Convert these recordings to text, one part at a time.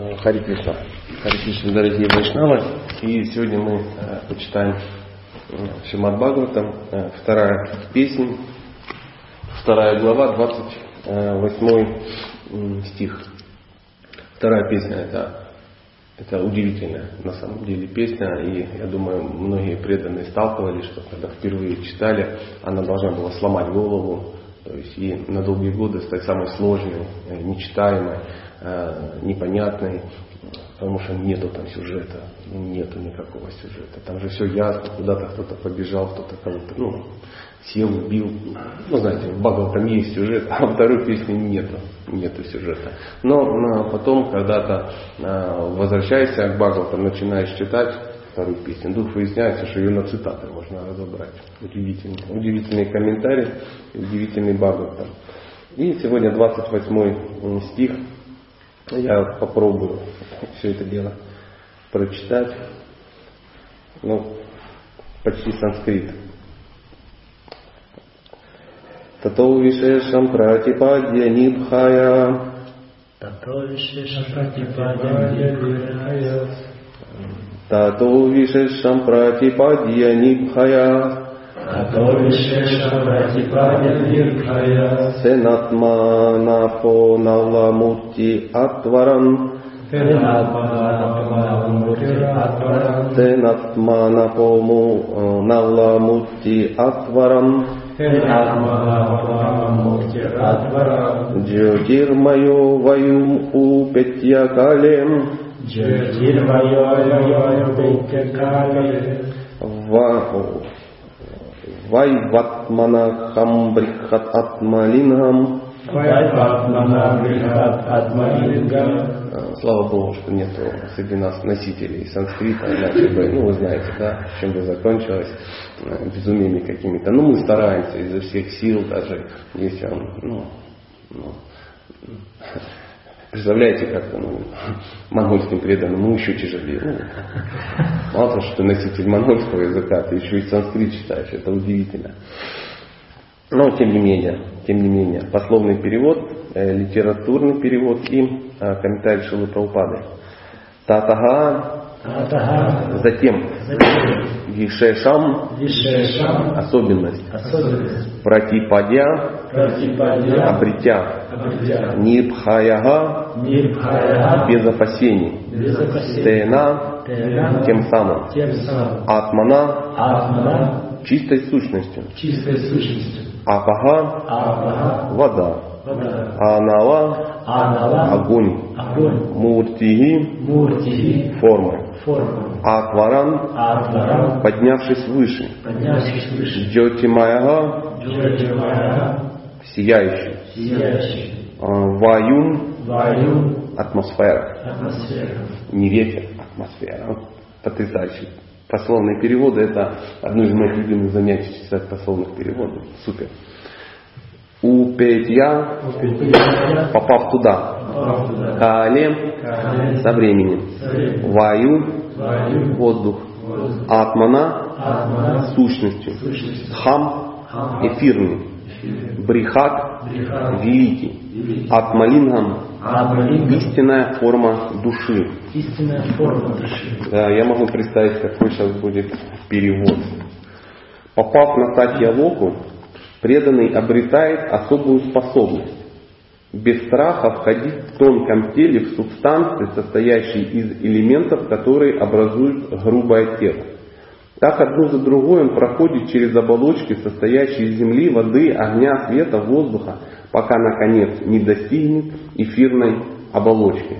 Хари Кришна. Хари Кришна, дорогие Вайшнавы. И сегодня мы э, почитаем э, Шимад Бхагаватам, э, вторая песня, вторая глава, 28 стих. Вторая песня это, это удивительная на самом деле песня, и я думаю, многие преданные сталкивались, что когда впервые читали, она должна была сломать голову, то есть и на долгие годы стать самой сложной, нечитаемой, Э, непонятный, потому что нету там сюжета, нету никакого сюжета. Там же все ясно, куда-то кто-то побежал, кто-то кого-то, ну, сел, убил. Ну, знаете, в Багал там есть сюжет, а во второй песне нету, нету сюжета. Но, но потом, когда-то э, возвращаешься к Багал, там начинаешь читать вторую песню, вдруг выясняется, что ее на цитаты можно разобрать. Удивительный, удивительный комментарий, удивительный Багал там. И сегодня 28 стих я попробую все это дело прочитать. Ну, почти санскрит. Тато вишешам пратипадья нибхая. Тато вишешам пратипадья нибхая. Тато вишешам пратипадья нибхая. Senatmanapо navamutti atvaram Senatmanapo navamutti atvaram Jyotirmayo vayum upetyakalem Jyotirmayo vayum upetyakalem Вайватмана хамбрихат атмалингам. Атмалингам. Слава Богу, что нет среди нас носителей санскрита, иначе бы, ну вы знаете, да, чем бы закончилось э, безумиями какими-то. Ну мы стараемся изо всех сил, даже если он, ну, ну Представляете, как ну, монгольским преданным, ну еще тяжелее. Ну, мало того, что ты носитель монгольского языка, ты еще и санскрит читаешь, это удивительно. Но тем не менее, тем не менее, пословный перевод, э, литературный перевод и э, комментарий Шилы Праупады. Татага, затем, Вишешам, особенность, особенность. Пратипадья, обретя, обретя. Нирбхаяга, без опасений, без опасений. Тена, Тена, тем самым, тем самым. Атмана, Атмана, чистой сущностью, чистой сущностью. Апага, Апага, вода, вода. Анава, Анава, огонь, огонь. Муртиги, Муртиги, формы. Форма. Акваран, Атварам, поднявшись выше. поднявшись выше. Сияющий. сияющий. А, Ваюм, Ваю, атмосфера. атмосфера. Не ветер, атмосфера. Вот Потрясающий. Пословные переводы это одно из моих любимых занятий читать пословных переводов. Супер. У Петья, попав туда, Калем со временем, Ваю воздух. Атмана сущностью. Хам эфирный, Брихат великий. Атмалингам Атмалинга, истинная форма души. истинная форма души. Да, я могу представить, какой сейчас будет перевод. Попав на Сатья Локу, преданный обретает особую способность без страха входить в тонком теле в субстанции, состоящие из элементов, которые образуют грубое тело. Так одно за другой он проходит через оболочки, состоящие из земли, воды, огня, света, воздуха, пока наконец не достигнет эфирной оболочки.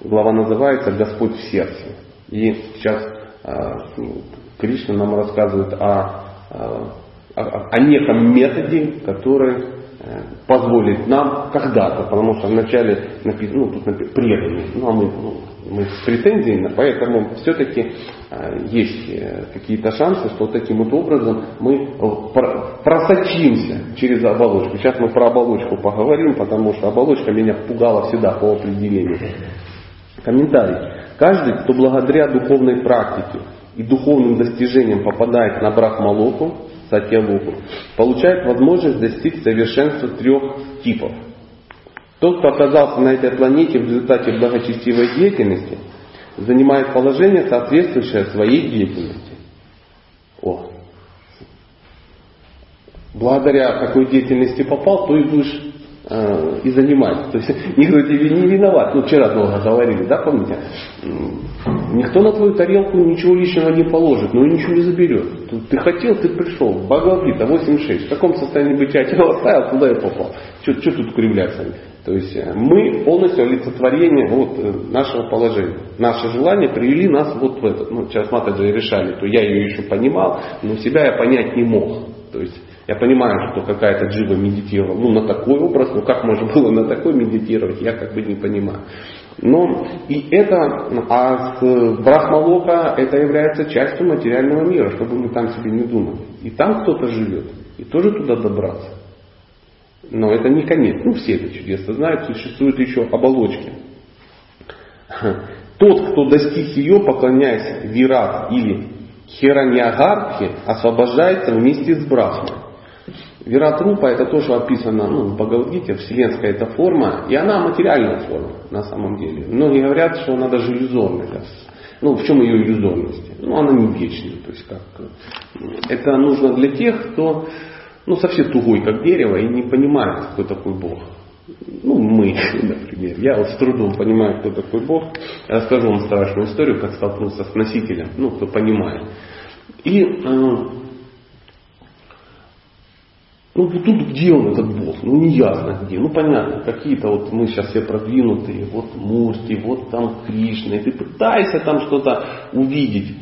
Глава называется «Господь в сердце». И сейчас ну, Кришна нам рассказывает о, о, неком методе, который э, позволит нам когда-то, потому что вначале написано, ну тут написано преданный, ну а мы, ну, мы с претензиями, поэтому все-таки есть э, какие-то шансы, что таким вот образом мы э, про- просочимся через оболочку. Сейчас мы про оболочку поговорим, потому что оболочка меня пугала всегда по определению. Комментарий. Каждый, кто благодаря духовной практике и духовным достижениям попадает на брахмалоку, сатьялоку, получает возможность достичь совершенства трех типов. Тот, кто оказался на этой планете в результате благочестивой деятельности, занимает положение, соответствующее своей деятельности. О. Благодаря какой деятельности попал, то и будешь э, и занимать. То есть никто тебе не виноват. Ну, вчера долго говорили, да, помните? Никто на твою тарелку ничего лишнего не положит, но и ничего не заберет. Ты хотел, ты пришел. Бхагавадгита 8.6. В каком состоянии бытия тело оставил, туда и попал. Что тут кривляться? То есть э, мы полностью олицетворение вот, э, нашего положения. Наши желания привели нас вот в это. Ну, сейчас Матаджи решали, то я ее еще понимал, но себя я понять не мог. То есть я понимаю, что какая-то джива медитировала ну, на такой образ, но как можно было на такой медитировать, я как бы не понимаю. Но и это, а Брахмалока это является частью материального мира, чтобы мы там себе не думали. И там кто-то живет, и тоже туда добраться. Но это не конец. Ну, все это чудесно знают, существуют еще оболочки. Тот, кто достиг ее, поклоняясь Вират или Хираньягартхе, освобождается вместе с Брахмой. Виратрупа это тоже описано ну, в Бхагавадгите, вселенская эта форма, и она материальная форма на самом деле. Многие говорят, что она даже иллюзорная. Ну, в чем ее иллюзорность? Ну, она не вечная. То есть как, это нужно для тех, кто ну, совсем тугой, как дерево, и не понимает, кто такой Бог. Ну, мы, например. Я вот с трудом понимаю, кто такой Бог. Я расскажу вам страшную историю, как столкнулся с носителем, ну, кто понимает. И э, ну тут где он этот Бог? Ну неясно где. Ну понятно, какие-то вот мы сейчас все продвинутые, вот Мурти, вот там Кришна, и ты пытаешься там что-то увидеть.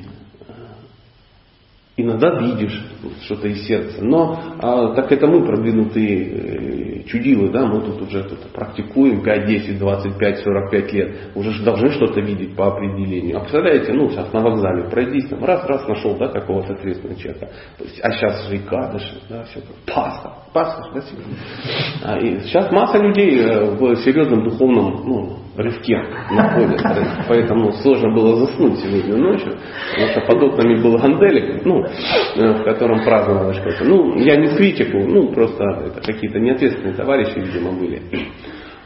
Иногда видишь что-то из сердца. Но а, так это мы продвинутые э, чудилы, да, мы тут уже тут практикуем 5, 10, 25, 45 лет. Уже же должны что-то видеть по определению. А представляете, ну сейчас на вокзале пройдись, там раз, раз нашел, да, какого-то ответственного человека. А сейчас же и кадыши, да, все как Пасха. Пасха, да. А, и сейчас масса людей э, в серьезном духовном, ну, рывке находятся. Поэтому сложно было заснуть сегодня ночью. Потому что под окнами был ганделик, ну, э, в котором праздновалось что-то. Ну, я не критику, ну, просто это какие-то неответственные товарищи, видимо, были.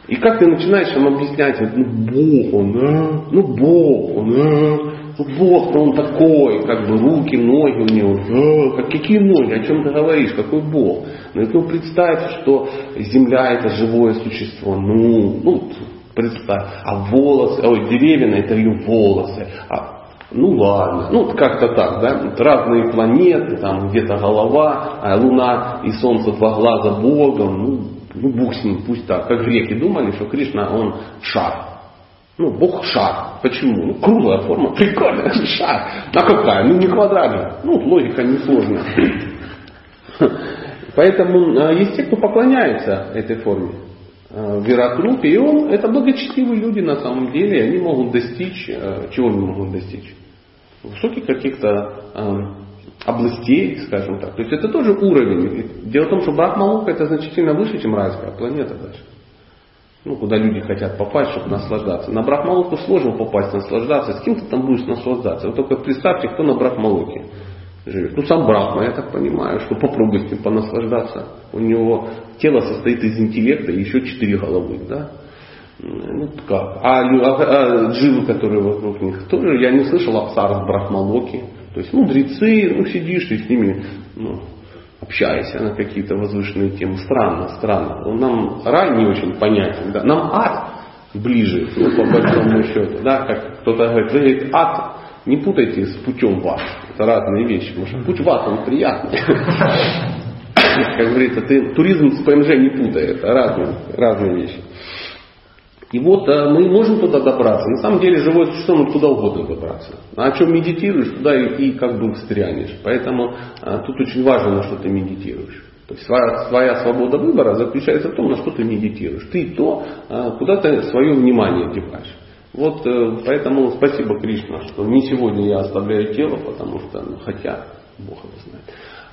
И как ты начинаешь им объяснять, ну, Бог он, а? ну, Бог он, а? ну, Бог-то он такой, как бы руки, ноги у него, а, какие ноги, о чем ты говоришь, какой Бог? Ну, ну представь, что Земля это живое существо, ну, ну, представь, а волосы, ой, деревья это ее волосы, а, ну ладно, ну как-то так, да, разные планеты, там где-то голова, а Луна и Солнце два глаза Богом, ну, ну Бог с ним, пусть так. Как греки думали, что Кришна, он шар. Ну, Бог шар. Почему? Ну, круглая форма, прикольная, шар. А какая? Ну, не квадрат же. Ну, логика несложная. Поэтому а, есть те, кто поклоняется этой форме. Э, Вератрупе, и он, это благочестивые люди на самом деле, они могут достичь, э, чего они могут достичь? Высоких каких-то э, областей, скажем так. То есть это тоже уровень. Дело в том, что Брахмалука это значительно выше, чем райская планета даже. Ну, куда люди хотят попасть, чтобы наслаждаться. На Брахмалуку сложно попасть, наслаждаться. С кем ты там будешь наслаждаться? Вы только представьте, кто на Брахмалуке живет. Ну, сам Брахма, я так понимаю, что попробуй с ним понаслаждаться. У него тело состоит из интеллекта и еще четыре головы, да? Ну, как? А, а, а дживы, которые вокруг них, тоже я не слышал Апсара с Брахмалоки. То есть мудрецы, ну, сидишь и с ними ну, общаешься на какие-то возвышенные темы. Странно, странно. Нам рай не очень понятен. Да? Нам ад ближе, ну, по большому счету. Да? Как кто-то говорит, вы говорит, ад не путайте с путем в ад. Это разные вещи. Потому что путь в ад, он приятный. Как говорится, ты туризм с ПМЖ не путай. Это разные, разные вещи. И вот а, мы можем туда добраться. На самом деле живое существо может куда угодно добраться. А о чем медитируешь, туда и, и как бы встрянешь. Поэтому а, тут очень важно, на что ты медитируешь. То есть своя, своя свобода выбора заключается в том, на что ты медитируешь. Ты то, а, куда ты свое внимание деваешь. Вот э, поэтому спасибо Кришна, что не сегодня я оставляю тело, потому что, ну, хотя, Бог его знает.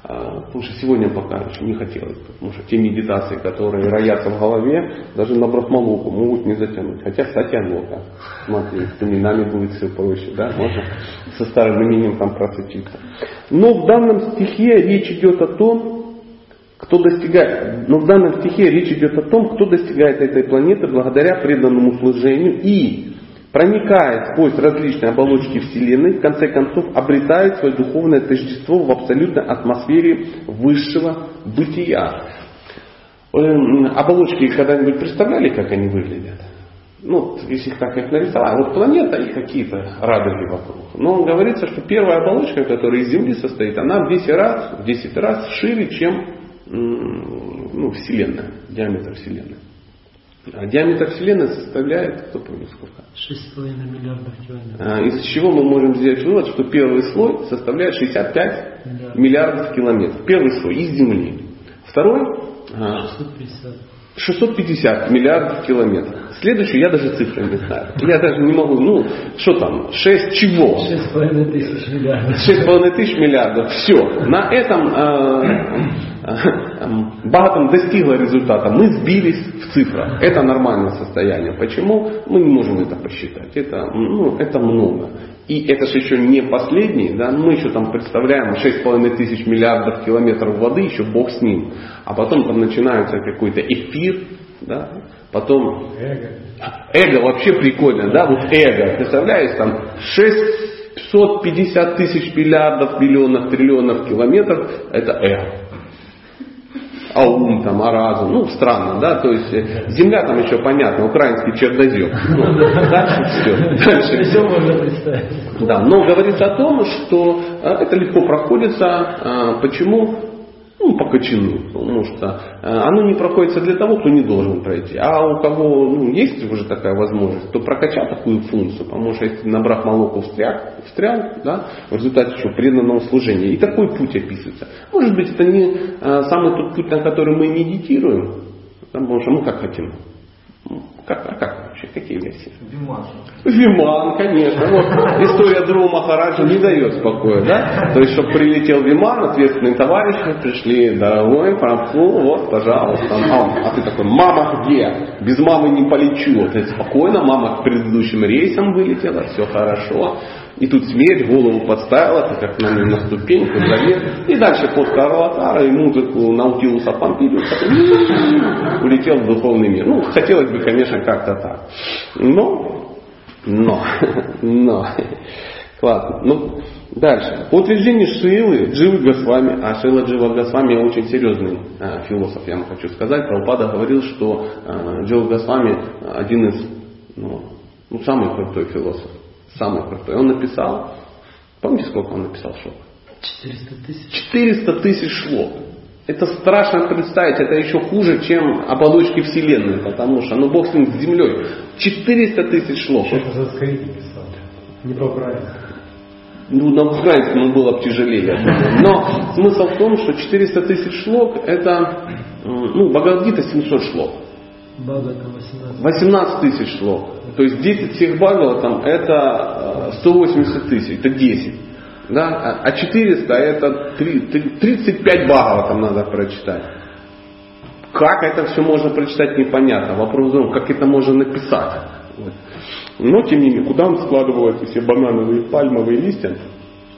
А, потому что сегодня пока еще не хотелось, потому что те медитации, которые роятся в голове, даже на брахмалуку могут не затянуть. Хотя, кстати, Анлока, смотри, с именами будет все проще, да, можно со старым именем там просочиться. Но в данном стихе речь идет о том, Кто достигает, но в данном стихе речь идет о том, кто достигает этой планеты благодаря преданному служению и проникая сквозь различные оболочки Вселенной, в конце концов обретает свое духовное тождество в абсолютной атмосфере высшего бытия. Эм, оболочки когда-нибудь представляли, как они выглядят? Ну, если так их нарисовать, вот планета и какие-то радуги вокруг. Но говорится, что первая оболочка, которая из Земли состоит, она в 10 раз, в 10 раз шире, чем ну, Вселенная, диаметр Вселенной. А диаметр Вселенной составляет, кто помнит сколько? 6,5 миллиардов километров. А, из чего мы можем сделать вывод, что первый слой составляет 65 Миллиард. миллиардов километров. Первый слой из Земли. Второй а, 650. 650 миллиардов километров. Следующий я даже цифры не знаю. Я даже не могу, ну, что там, 6 чего? 6,5 тысяч миллиардов. 6,5 тысяч миллиардов. Все. На этом э, э, Бхагаватам достигла результата. Мы сбились в цифрах. Это нормальное состояние. Почему? Мы не можем это посчитать. Это, ну, это много. И это же еще не последний, да, мы еще там представляем 6,5 тысяч миллиардов километров воды, еще бог с ним. А потом там начинается какой-то эфир, да, потом Эго. Эго вообще прикольно, да, вот эго, представляешь, там 650 тысяч миллиардов, миллионов, триллионов километров, это эго. А ум там, а разум, ну странно, да, то есть э, земля там еще понятно, украинский чердозем. Ну, дальше все. Дальше Все можно представить. да, но говорится о том, что э, это легко проходится. э, Почему? Ну, по. Потому что э, оно не проходится для того, кто не должен пройти. А у кого ну, есть уже такая возможность, то прокачать такую функцию. Потому что если набрав молоко встрял, встрял да, в результате чего преданного служения. И такой путь описывается. Может быть, это не э, самый тот путь, на который мы медитируем. Потому что мы как хотим. Ну, Как, а как вообще? Какие версии? Виман, конечно. Вот история Дру Махараджа не дает спокоя, да? То есть, чтобы прилетел Виман, ответственные товарищи пришли, дорогой, Прабху, вот, пожалуйста. А, а ты такой, мама где? Без мамы не полечу. Ты спокойно, мама к предыдущим рейсам вылетела, все хорошо. И тут смерть голову подставила, ты как на, на ступеньку залез. И дальше под Карлатара и музыку Наутилуса Помпилиуса улетел в духовный мир. Ну, хотелось бы, конечно, как-то так. Но, но, но. Классно. Ну, дальше. По утверждению Шилы, Дживы Госвами, а Шила Джива Госвами очень серьезный э, философ, я вам хочу сказать. Прабхупада говорил, что э, Джива Госвами один из, ну, ну, самый крутой философ. Самый крутой. Он написал, помните, сколько он написал шлок? 400 тысяч. 400 тысяч шлок. Это страшно представить, это еще хуже, чем оболочки Вселенной, потому что, ну, Бог с ним, с землей. 400 тысяч шлок. Что-то санскрите писал. Не по-украински. Ну, на украинском он было бы тяжелее. Но смысл в том, что 400 тысяч шлок, это, ну, Бхагавадгита 700 шлок. Бабака 18. 18 тысяч шлок. То есть 10 всех Бхагаватам это э, 180 тысяч, это 10. Да? А- А 400 это три- три- 35 Бхагаватам надо прочитать. Как это все можно прочитать, непонятно. Вопрос в том, как это можно написать. Вот. Но, тем не менее, куда он складывает все банановые пальмовые листья,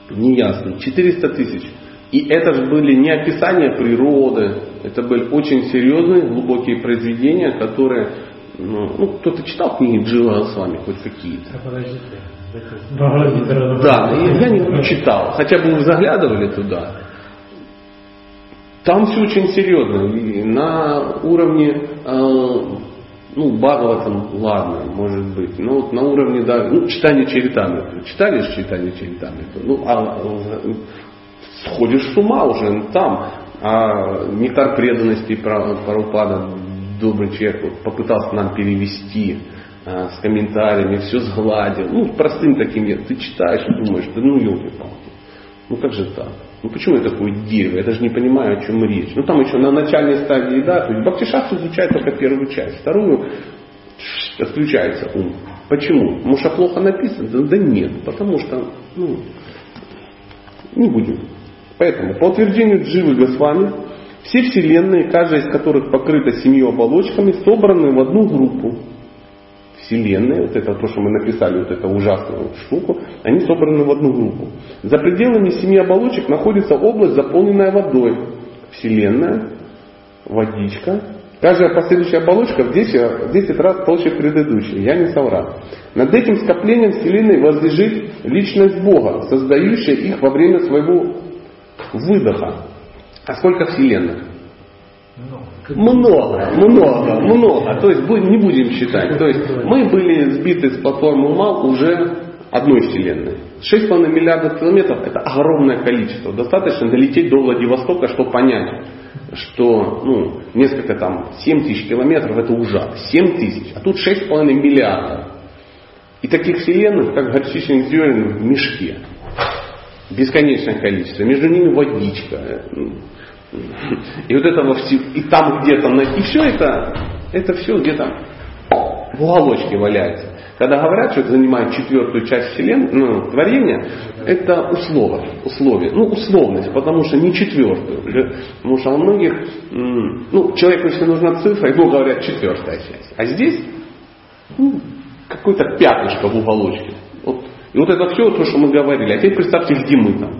неясно. 400 тысяч. И это же были не описания природы, это были очень серьезные, глубокие произведения, которые, ну, ну, кто-то читал книги Джива с вами, хоть какие-то. А Да, и я не читал, хотя бы вы заглядывали туда. Там все очень серьезно. И на уровне, э, ну, Бхагаватам, ладно, может быть. Но вот на уровне, да, ну, читание Чаритамриту. Читали же читание Чаритамриту? Ну, а сходишь с ума уже там. А нектар преданности Прабхупада, добрый человек, вот, попытался нам перевести а, с комментариями, все сгладил. Ну, простым таким, я- ты читаешь и думаешь, да ну елки-палки. Ну как же так? Ну почему я такое дерево? Я даже не понимаю, о чем речь. Ну там еще на начальной стадии, да, то есть Бхактишасту изучает только первую часть. Вторую отключается ум. Почему? Что плохо написано? Да, да нет, потому что, ну, не будем. Поэтому, по утверждению Дживы Госвами, все вселенные, каждая из которых покрыта семью оболочками, собраны в одну группу. Вселенные, вот это то, что мы написали, вот эту ужасную штуку, они собраны в одну группу. За пределами семи оболочек находится область, заполненная водой. Вселенная. водичка. Каждая последующая оболочка в 10, в 10 раз толще предыдущей. Я не соврал. Над этим скоплением Вселенной возлежит личность Бога, создающая их во время своего выдоха. А сколько Вселенных? Много, много, много. То есть не будем считать. То есть мы были сбиты с платформы МАЛ уже одной Вселенной. 6,5 миллиардов километров это огромное количество. Достаточно долететь до Владивостока, чтобы понять, что ну, несколько там 7 тысяч километров это ужасно. 7 тысяч, а тут 6,5 миллиардов. И таких вселенных, как горчичных зерен в мешке. Бесконечное количество. Между ними водичка. И вот этого и там где-то, и все это, это все где-то в уголочке валяется. Когда говорят, что это занимает четвертую часть вселенной, ну, творения, это условие, условие, ну, условность, потому что не четвертую. Потому что у многих, ну, человеку, если нужна цифра, ему говорят четвертая часть. А здесь ну, какой-то пятышко в уголочке. И вот это все то, что мы говорили. А теперь представьте, где мы там.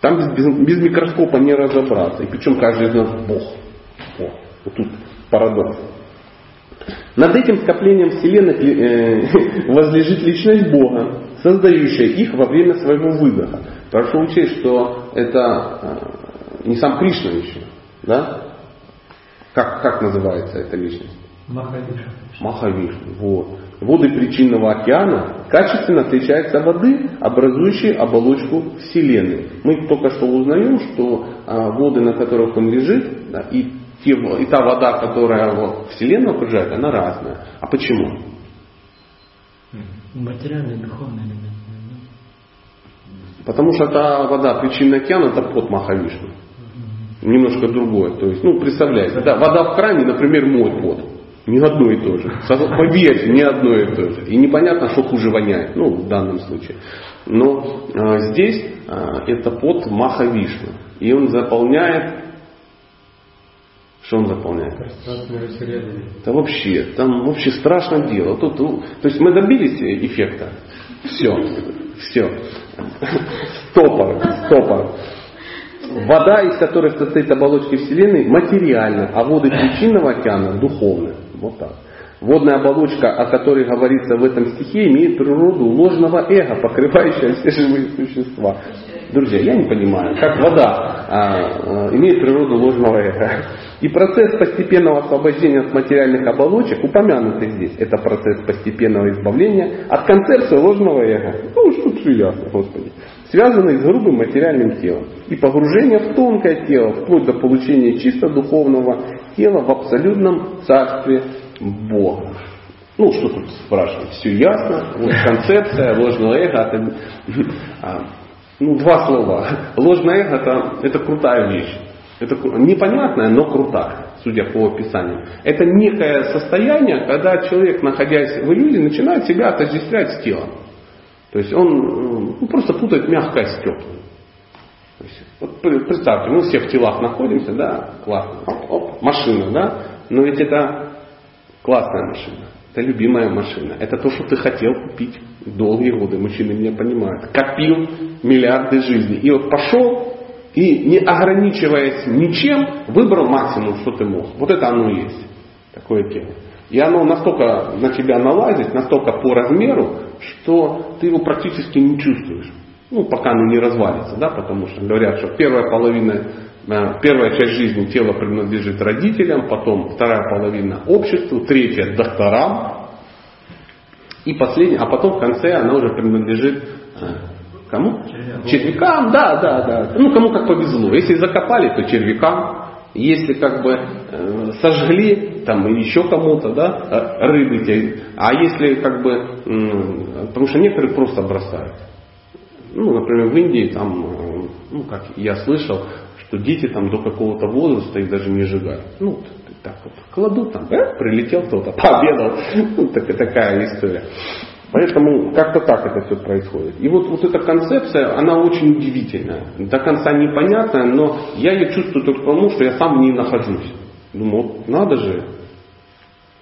Там без, без микроскопа не разобраться. И причем каждый из нас Бог. О, вот тут парадокс. Над этим скоплением вселенных э, возлежит личность Бога, создающая их во время своего выдоха. Прошу учесть, что это э, не сам Кришна еще. Да? Как, как называется эта личность? Махавишна. Махавишна. Вот. Воды причинного океана качественно отличаются от воды, образующей оболочку Вселенной. Мы только что узнаем, что а, воды, на которых он лежит, да, и те, и та вода, которая вот, Вселенную окружает, она разная. А почему? Материальный, духовный элемент. Потому что та вода причинный океан это под Махавишну. Немножко другое. То есть, ну, представляете, да, вода в кране, например, мой пот. Не одно и то же. Поверьте, не одно и то же. И непонятно, что хуже воняет, ну, в данном случае. Но а, здесь а, это под Махавишну. И он заполняет что он заполняет? Да вообще, там вообще страшное дело. Тут, ну, то есть мы добились эффекта. Все, все. Стопор, стопор. Вода, из которой состоит оболочки Вселенной, материальна, а воды причинного океана духовны. Вот так. Водная оболочка, о которой говорится в этом стихе, имеет природу ложного эго, покрывающего все живые существа. Друзья, я не понимаю, как вода а, а, имеет природу ложного эго. И процесс постепенного освобождения от материальных оболочек, упомянутый здесь, это процесс постепенного избавления от концепции ложного эго. Ну, что все ясно, Господи. Связанный с грубым материальным телом. И погружение в тонкое тело, вплоть до получения чисто духовного тела в абсолютном царстве Бога. Ну, что тут спрашивать? Все ясно. Вот концепция ложного эго. Это, а, ну, два слова. Ложное эго это, это крутая вещь. Это непонятная, но крутая, судя по описанию. Это некое состояние, когда человек, находясь в иллюзии, начинает себя отождествлять с телом. То есть он ну, просто путает мягкое с теплым. То есть, вот представьте, мы все в телах находимся, да, классно, оп, оп, машина, да, но ведь это классная машина, это любимая машина, это то, что ты хотел купить долгие годы, мужчины меня понимают, копил миллиарды жизней, и вот пошел, и не ограничиваясь ничем, выбрал максимум, что ты мог. Вот это оно и есть. Такое тело. И оно настолько на тебя налазит, настолько по размеру, что ты его практически не чувствуешь. Ну, пока оно не развалится, да, потому что говорят, что первая половина, э, первая часть жизни тела принадлежит родителям, потом вторая половина обществу, третья докторам, и последняя, а потом в конце она уже принадлежит э, Кому? Червякам, да, да, да. Ну, кому как повезло. Если закопали, то червякам. Если как бы сожгли, там или еще кому-то, да, э, рыбы те. А если как бы, э, потому что некоторые просто бросают. Ну, например, в Индии там, э, ну, как я слышал, что дети там до какого-то возраста их даже не сжигают. Ну, так вот, кладут там, э, прилетел кто-то, пообедал. Ну, так, такая история. Поэтому как-то так это все происходит. И вот, вот эта концепция, она очень удивительная. До конца непонятная, но я ее чувствую только потому, что я сам в ней нахожусь. Думаю, вот надо же.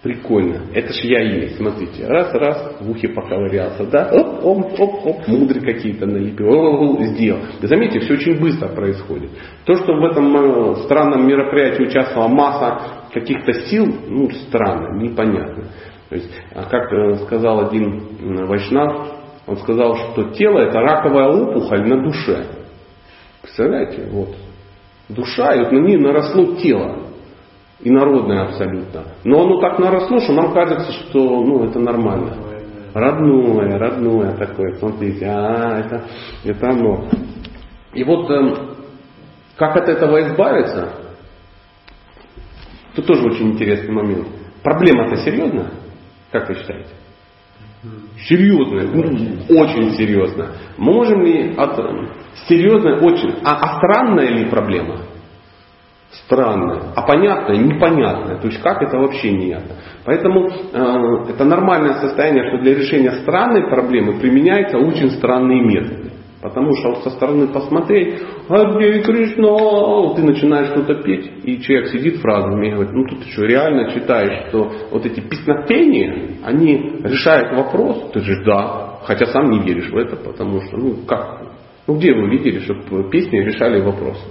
Прикольно. Это ж я есть. Смотрите. Раз, раз, в ухе поковырялся. Да? Оп, оп, оп, оп. Мудры какие-то налепил. О, сделал. Заметьте, все очень быстро происходит. То, что в этом э, странном мероприятии участвовала масса каких-то сил, ну, странно, непонятно. То есть, а как э, сказал один вайшнав, он сказал, что тело это раковая опухоль на душе. Представляете? Вот. Душа, и вот на ней наросло тело инородное абсолютно. Но оно так наросло, что нам кажется, что ну, это нормально. Родное, родное такое, смотрите, а, это, это оно. И вот э, как от этого избавиться, это тоже очень интересный момент. Проблема-то серьезная, как вы считаете? Серьезная, очень серьезная. Можем ли от серьезной, очень, а, а странная ли проблема? Странное, а понятное непонятное. То есть как это вообще не ясно. Поэтому э, это нормальное состояние, что для решения странной проблемы применяются очень странные методы. Потому что со стороны посмотреть, а где Кришна, ты начинаешь что-то петь, и человек сидит в разуме и говорит, ну тут что, реально читаешь, что вот эти песнопения, они решают вопрос, ты же да, хотя сам не веришь в это, потому что, ну как, ну где вы видели, чтобы песни решали вопросы?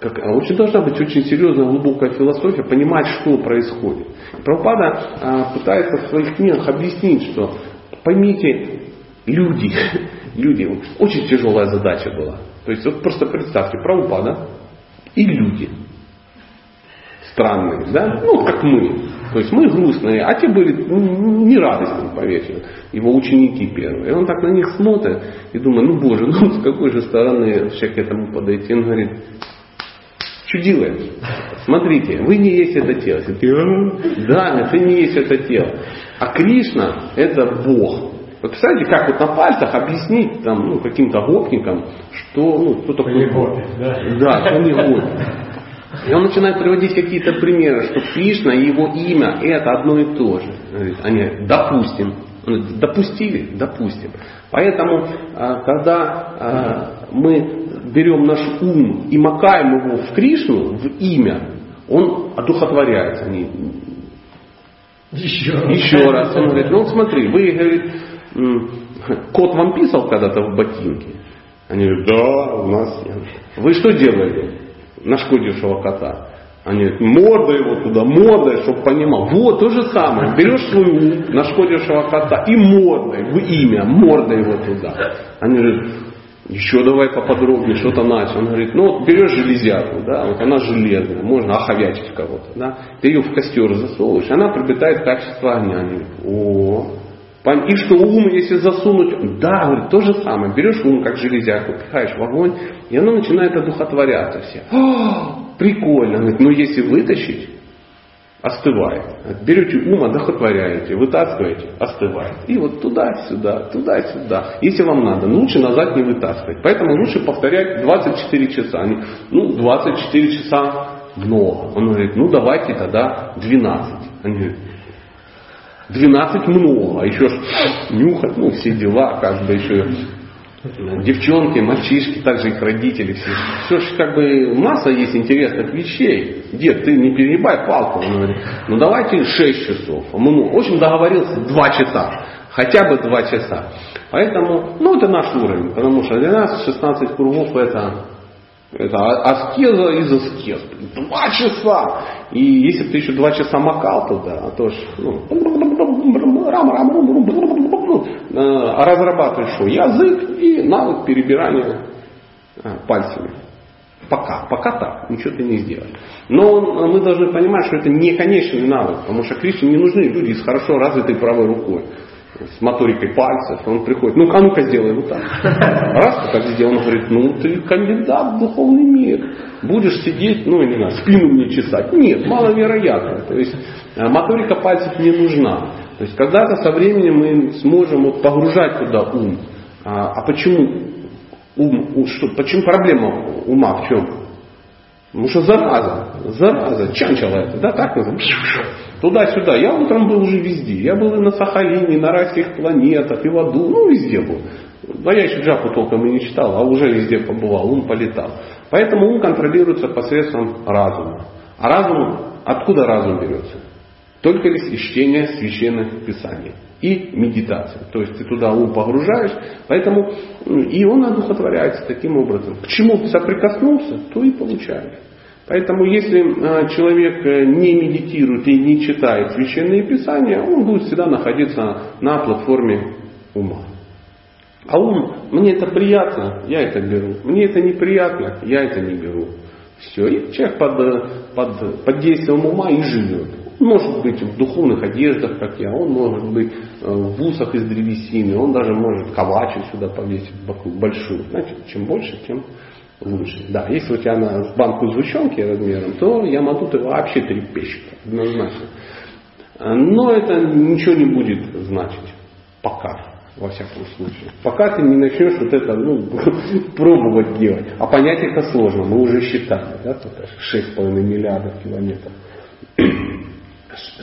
Как, а очень должна быть очень серьезная, глубокая философия, понимать, что происходит. Прабхупада а, пытается в своих книгах объяснить, что поймите, люди, люди, очень тяжелая задача была. То есть вот просто представьте, Прабхупада и люди. Странные, да? Ну, как мы. То есть мы грустные, а те были ну, не радостные, поверьте, его ученики первые. И он так на них смотрит и думает, ну боже, ну с какой же стороны вообще к этому подойти? Он говорит, что делаем? Смотрите, вы не есть это тело. Все да, ты не есть это тело. А Кришна это Бог. Вот представляете, как вот на пальцах объяснить там, ну, каким-то гопникам, что, ну, кто такой Бог. Да, да что не гопник. И он начинает приводить какие-то примеры, что Кришна и его имя это одно и то же. Они, допустим, допустили, допустим. Поэтому, а, когда а, мы берем наш ум и макаем его в Кришну, в имя, он одухотворяется. Еще раз. Еще раз. Он говорит, ну смотри, вы, говорит, кот вам писал когда-то в ботинке? Они говорят, да, у нас. Вы что делали? Нашкодившего кота. Они говорят, морда его туда, мордой, чтобы понимал. Вот, то же самое. Берешь свою ум, нашкодившего кота и мордой, в имя, мордой его туда. Они говорят, еще давай поподробнее, что-то начал. Он говорит, ну вот берешь железяку, да, вот она железная, можно оховячить кого-то, да, ты ее в костер засовываешь, она приобретает качество огня. Они говорят, о, и что ум, если засунуть, да, говорит, то же самое. Берешь ум, как железяку, пихаешь в огонь, и оно начинает одухотворяться все. О, прикольно. Говорит, но если вытащить, остывает. Берете ум, одохотворяете, вытаскиваете, остывает. И вот туда-сюда, туда-сюда. Если вам надо, но лучше назад не вытаскивать. Поэтому лучше повторять 24 часа. Ну, 24 часа много. Он говорит, ну давайте тогда 12. Они говорят, 12 много, а еще нюхать, ну все дела, как бы еще девчонки, мальчишки, также их родители, все. Все же как бы масса есть интересных вещей. Дед, ты не перебай палку. Он говорит, ну давайте 6 часов. Ну, в общем, договорился 2 часа. Хотя бы 2 часа. Поэтому, ну это наш уровень, потому что для нас 16 кругов это, это аскеза из аскез. Два часа! И если бы ты еще два часа макал туда, а то ж, ну, разрабатываешь что? Язык и навык перебирания пальцами. Пока, пока так, ничего ты не сделаешь. Но мы должны понимать, что это не конечный навык, потому что Кришне не нужны люди с хорошо развитой правой рукой, с моторикой пальцев. Он приходит, ну а ну-ка сделай вот так. Раз так сделал, он говорит, ну ты кандидат в духовный мир. Будешь сидеть, ну не знаю, спину мне чесать. Нет, маловероятно. То есть моторика пальцев не нужна. То есть когда-то со временем мы сможем вот погружать туда ум. А, а почему ум, что, почему проблема ума в чем? Потому что зараза, зараза, чанчала это, да, так. Туда-сюда. Я утром был уже везде. Я был и на Сахалине, и на райских планетах, и в аду, ну везде был. А я еще Джапу толком и не читал, а уже везде побывал, ум полетал. Поэтому ум контролируется посредством разума. А разум, откуда разум берется? Только лишь из священных писаний и медитации. То есть ты туда ум погружаешь, поэтому и он одухотворяется таким образом. К чему соприкоснулся, то и получаешь. Поэтому если а, человек э, не медитирует и не читает священные писания, он будет всегда находиться на платформе ума. А ум, мне это приятно, я это беру. Мне это неприятно, я это не беру. Все, и человек под, под, под действием ума и живет. Может быть в духовных одеждах, как я, он может быть э, в усах из древесины, он даже может ковачу сюда повесить большую. Значит, чем больше, тем лучше. Да, если у тебя на с банку сгущенки размером, то я могу ты вообще трепещет, однозначно. Но это ничего не будет значить. Пока во всяком случае. Пока ты не начнешь вот это ну, пробовать делать. А понять это сложно, мы уже считали, да, тут 6,5 миллиардов километров.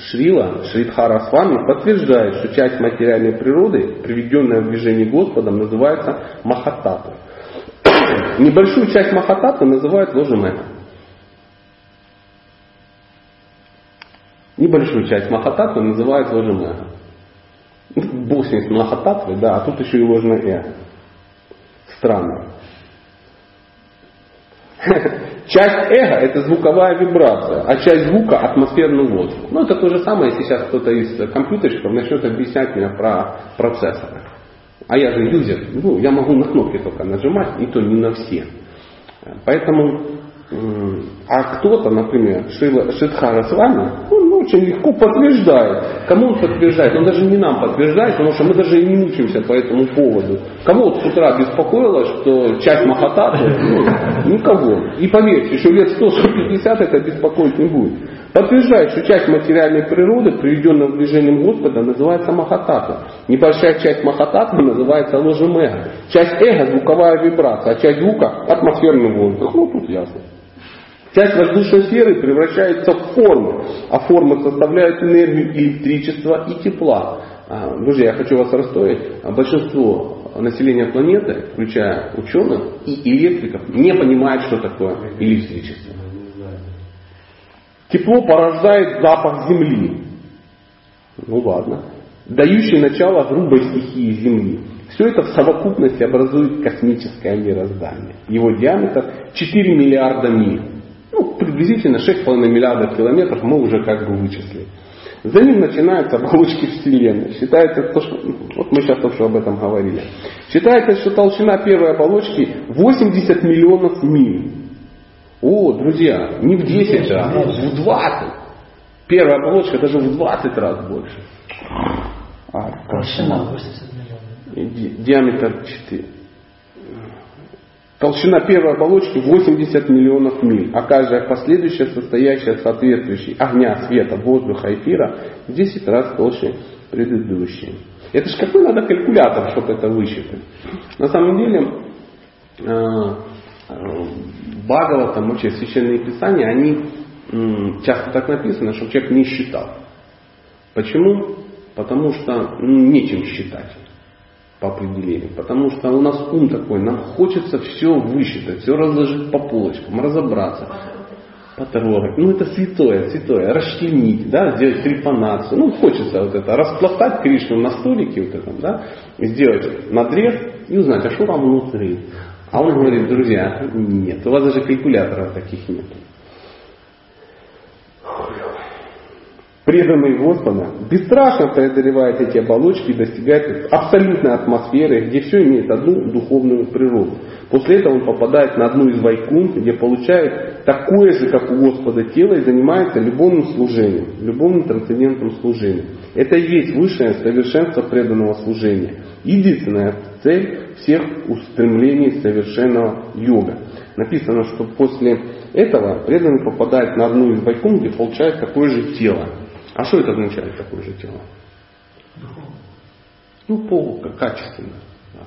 Шрила, Шридхара Свами подтверждает, что часть материальной природы, приведенная в движение Господом, называется Махататва. Небольшую часть Махататвы называют ложем Небольшую часть Махататвы называют ложем Бог с Махататвой, да, а тут еще и ложное эго. Странно. Часть эго – это звуковая вибрация, а часть звука – атмосферный воздух. Ну, это то же самое, если сейчас кто-то из компьютерщиков начнет объяснять мне про процессоры. А я же юзер, ну, я могу на кнопки только нажимать, и то не на все. Поэтому а кто-то, например, Шидхара с вами, он очень легко подтверждает. Кому он подтверждает? Он даже не нам подтверждает, потому что мы даже и не мучаемся по этому поводу. Кого вот с утра беспокоило, что часть Махататы? Ну, никого. И поверьте, еще лет 100-150 это беспокоить не будет. Подтверждает, что часть материальной природы, приведенная в движением Господа, называется Махатата. Небольшая часть Махатата называется ложем эго. Часть эго – звуковая вибрация, а часть звука – атмосферный воздух. Ну, тут ясно. Часть воздушной сферы превращается в форму, а формы составляют энергию электричества и тепла. А, друзья, я хочу вас расстроить. А большинство населения планеты, включая ученых и электриков, не понимает, что такое электричество. Тепло порождает запах земли. Ну ладно. Дающий начало грубой стихии Земли. Все это в совокупности образует космическое мироздание. Его диаметр 4 миллиарда миль ну, приблизительно 6,5 миллиардов километров мы уже как бы вычислили. За ним начинаются оболочки Вселенной. Считается, то, что, вот мы сейчас только об этом говорили. Считается, что толщина первой оболочки 80 миллионов миль. О, друзья, не в 10, а в 20. Первая оболочка даже в 20 раз больше. А, толщина 80 миллионов. Диаметр 4. Толщина первой оболочки 80 миллионов миль, а каждая последующая, состоящая соответствующей огня, света, воздуха, эфира, в 10 раз толще предыдущей. Это же какой надо калькулятор, чтобы это высчитать? На самом деле, э, э, Бхагаватам, вообще священные писания, они часто так написано, чтобы человек не считал. Почему? Потому что ну, нечем считать по определению. Потому что у нас ум такой, нам хочется все высчитать, все разложить по полочкам, разобраться, потрогать. Ну это святое, святое, расчленить, да, сделать трепанацию. Ну хочется вот это, распластать Кришну на столике вот этом, да, сделать надрез и узнать, а что там внутри. А он говорит, друзья, нет, у вас даже калькуляторов таких нет. Преданный Господа, бесстрашно преодолевает эти оболочки и достигает абсолютной атмосферы, где все имеет одну духовную природу. После этого он попадает на одну из вайкун, где получает такое же, как у Господа тело и занимается любовным служением, любовным трансцендентным служением. Это и есть высшее совершенство преданного служения. Единственная цель всех устремлений совершенного йога. Написано, что после этого преданный попадает на одну из вайкун, где получает такое же тело. А что это означает такое же тело? Ну, по качественно.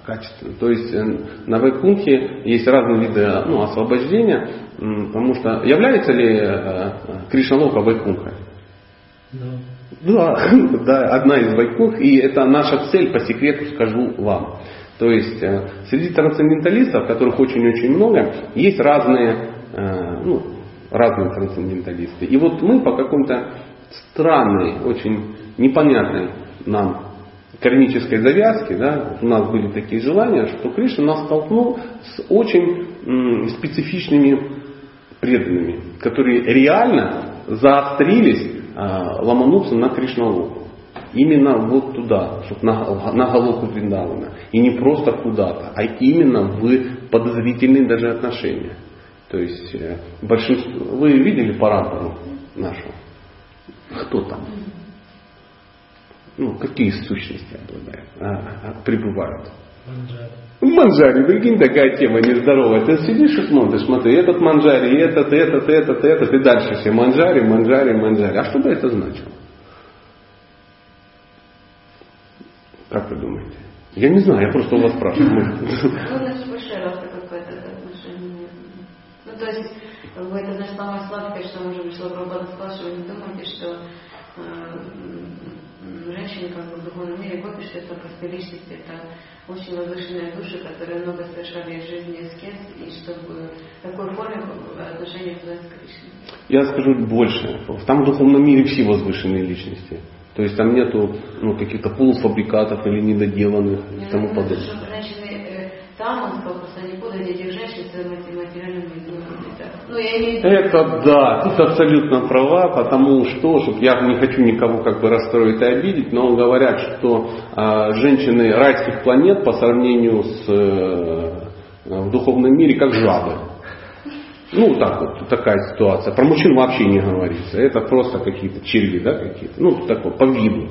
качественно. То есть э, на Вайкунхе есть разные виды ну, освобождения, потому что является ли э, Кришналока Вайкунхой? Да. Да, да, одна из Вайкунх, и это наша цель, по секрету скажу вам. То есть э, среди трансценденталистов, которых очень-очень много, есть разные ну, разные трансценденталисты. И вот мы по какому-то странной, очень непонятной нам кармической завязке, да, у нас были такие желания, что Кришна нас столкнул с очень м, специфичными преданными, которые реально заострились а, ломануться на Кришналоку. Именно вот туда, чтобы на, на голову Вриндавана. И не просто куда-то, а именно в подозрительные даже отношения. То есть э, большинство... Вы видели парадору нашу? Кто там? Ну, какие сущности обладают, а, а, пребывают? Манжари, прикинь, такая тема нездоровая. Ты сидишь и смотришь, смотри, этот манжари, этот, этот, этот, этот, и дальше все манжари, манжари, манжари. А что бы это значило? Как вы думаете? Я не знаю, я просто у вас спрашиваю. Ну, значит, большая разница какое-то отношение. Ну, то есть, как бы это, значит, самое сладкое, что может быть, что Прабхупада сказал, что вы не думаете, что э, женщины, как бы в духовном мире, гопи, что это простые личности, это очень возвышенные души, которые много совершали в жизни аскез, и чтобы такой форме отношения к Кришне. Я скажу больше. Там в духовном мире все возвышенные личности. То есть там нету ну, каких-то полуфабрикатов или недоделанных и тому подобное. Женщины э, там, он сказал, просто не будут ну, Это да, тут абсолютно права, потому что, чтобы я не хочу никого как бы расстроить и обидеть, но говорят, что э, женщины райских планет по сравнению с э, в духовном мире как жабы. Ну, так вот, такая ситуация. Про мужчин вообще не говорится. Это просто какие-то черви, да, какие-то. Ну, такое, по виду.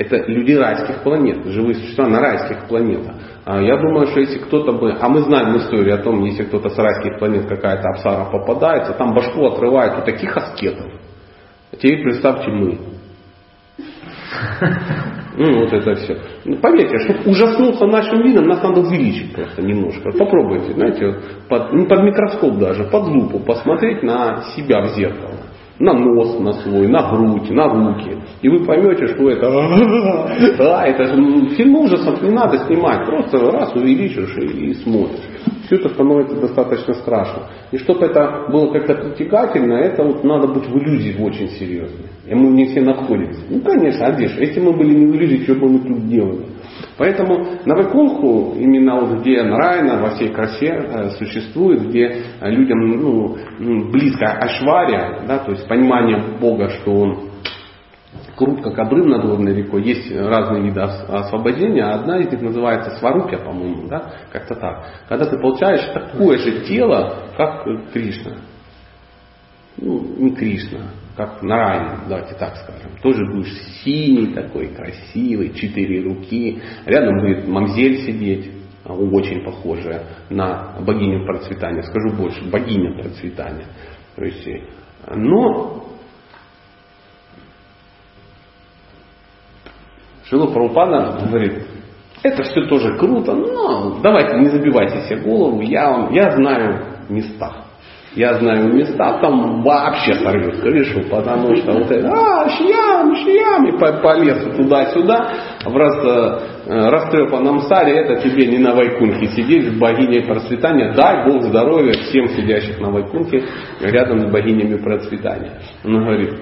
Это люди райских планет, живые существа на райских планетах. А я думаю, что если кто-то бы, а мы знаем историю о том, если кто-то с райских планет какая-то абсара попадается, там башку отрывают у таких аскетов. Теперь представьте мы. Ну, вот это все. Ну, поверьте, чтобы ужаснуться нашим видом, нас надо увеличить просто немножко. Попробуйте, знаете, под, не под микроскоп даже, под лупу посмотреть на себя в зеркало. На нос на свой, на грудь, на руки. И вы поймете, что это... А, это же фильм ужасов не надо снимать. Просто раз увеличишь и, и смотришь все это становится достаточно страшно. И чтобы это было как-то притягательно, это вот надо быть в иллюзии очень серьезно. И мы не все находимся. Ну, конечно, а Если мы были не в иллюзии, что бы мы тут делали? Поэтому на Вайконху, именно вот где Нарайна во всей красе э, существует, где людям ну, близко Ашвария, да, то есть понимание Бога, что Он крут, как обрыв над водной рекой. Есть разные виды освобождения. Одна из них называется сварупья, по-моему, да? как-то так. Когда ты получаешь такое же тело, как Кришна. Ну, не Кришна, как Нарайна, давайте так скажем. Тоже будешь синий такой, красивый, четыре руки. Рядом будет мамзель сидеть, очень похожая на богиню процветания. Скажу больше, богиня процветания. То есть, но Шила Прабхупада говорит, это все тоже круто, но давайте не забивайте себе голову, я, вам, я знаю места. Я знаю места, там вообще сорвет крышу, потому что вот это, а, шьям, шьям, и по, по лесу туда-сюда, в раз, э, растрепанном саре, это тебе не на Вайкунхе сидеть с богиней процветания, дай Бог здоровья всем сидящих на Вайкунхе рядом с богинями процветания. Он говорит,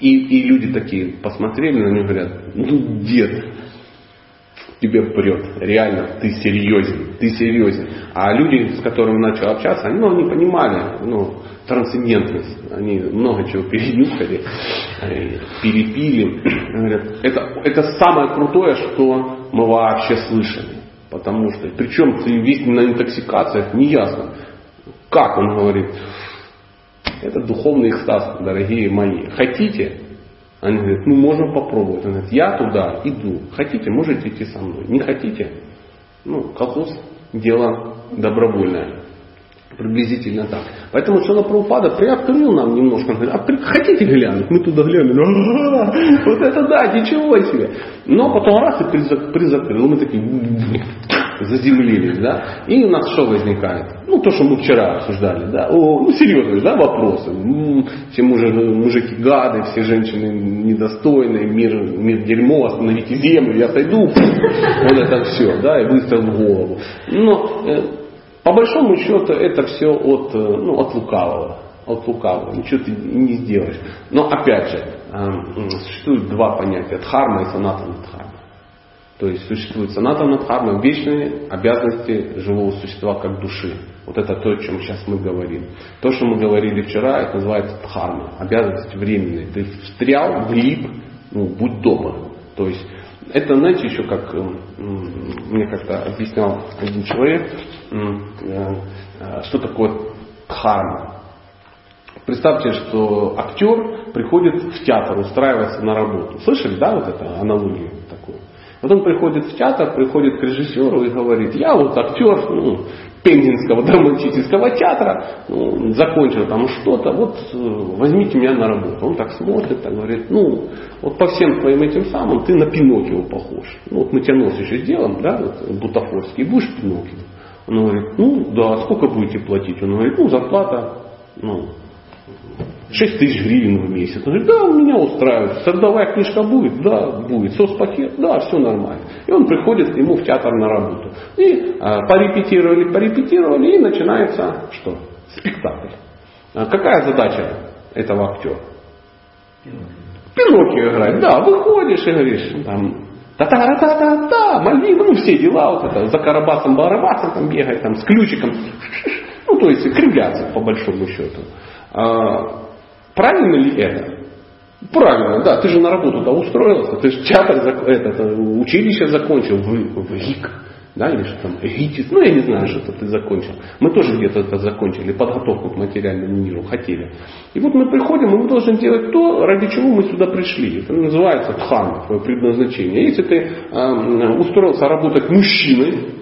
и, и люди такие посмотрели на него говорят, ну дед, тебе прет, реально, ты серьезен, ты серьезен. А люди, с которыми начал общаться, они ну, не понимали ну, трансцендентность. Они много чего перенюхали, э, перепили. Говорят, это, это самое крутое, что мы вообще слышали. Потому что, причем весь на интоксикациях, неясно. Как он говорит, это духовный экстаз, дорогие мои. Хотите? Они говорят, ну можем попробовать. Он говорит, я туда иду. Хотите, можете идти со мной. Не хотите? Ну, колхоз дело добровольное. Приблизительно так. Поэтому Шила Прабхупада приоткрыл нам немножко. а хотите глянуть? Мы туда глянули. Вот это да, ничего себе. Но потом раз и призакрыл. Мы такие заземлились, да, и у нас что возникает? Ну, то, что мы вчера обсуждали, да, о, ну, серьезные, да, вопросы. Ну, все мужи, мужики гады, все женщины недостойные, мир, мир дерьмо, остановите землю, я сойду, вот это все, да, и выстрел в голову. Но, э, по большому счету, это все от, э, ну, от лукавого. от лукавого, ничего ты не сделаешь. Но опять же, эм, существует два понятия, дхарма и санатана дхарма. То есть существует санатана дхарма, вечные обязанности живого существа как души. Вот это то, о чем сейчас мы говорим. То, что мы говорили вчера, это называется дхарма, обязанности временные. Ты встрял, влип, ну, будь добр. То есть это, знаете, еще как мне как-то объяснял один человек, э, э, что такое дхарма. Представьте, что актер приходит в театр, устраивается на работу. Слышали, да, вот это аналогию такую? Вот он приходит в театр, приходит к режиссеру и говорит, я вот актер, ну, Пензенского драматического театра, ну, закончил там что-то, вот э, возьмите меня на работу. Он так смотрит, так говорит, ну, вот по всем твоим этим самым ты на Пиноккио похож. Ну, вот мы тебя нос еще сделаем, да, вот, бутафорский, будешь Пиноккио? Он говорит, ну, да, сколько будете платить? Он говорит, ну, зарплата, ну, 6 тысяч гривен в месяц. Он говорит, да, у меня устраивает. Трудовая книжка будет? Да, будет. Соцпакет? Да, все нормально. И он приходит к нему в театр на работу. И а, порепетировали, порепетировали, и начинается что? Спектакль. А какая задача этого актера? Пиноккио играть. Да, выходишь и говоришь, там, та-та-та-та-та, Мальвина, ну все дела, вот это, за Карабасом-Барабасом там бегать, там, с ключиком. Ну, то есть кривляться по большому счету. Правильно ли это? Правильно, да, ты же на работу-то устроился, ты же театр, это, училище закончил в, в ГИК, да, или что там, ГИТИС, ну я не знаю, что ты закончил. Мы тоже где-то это закончили, подготовку к материальному миру хотели. И вот мы приходим, и мы должны делать то, ради чего мы сюда пришли. Это называется дхарма, твое предназначение. Если ты э, устроился работать мужчиной,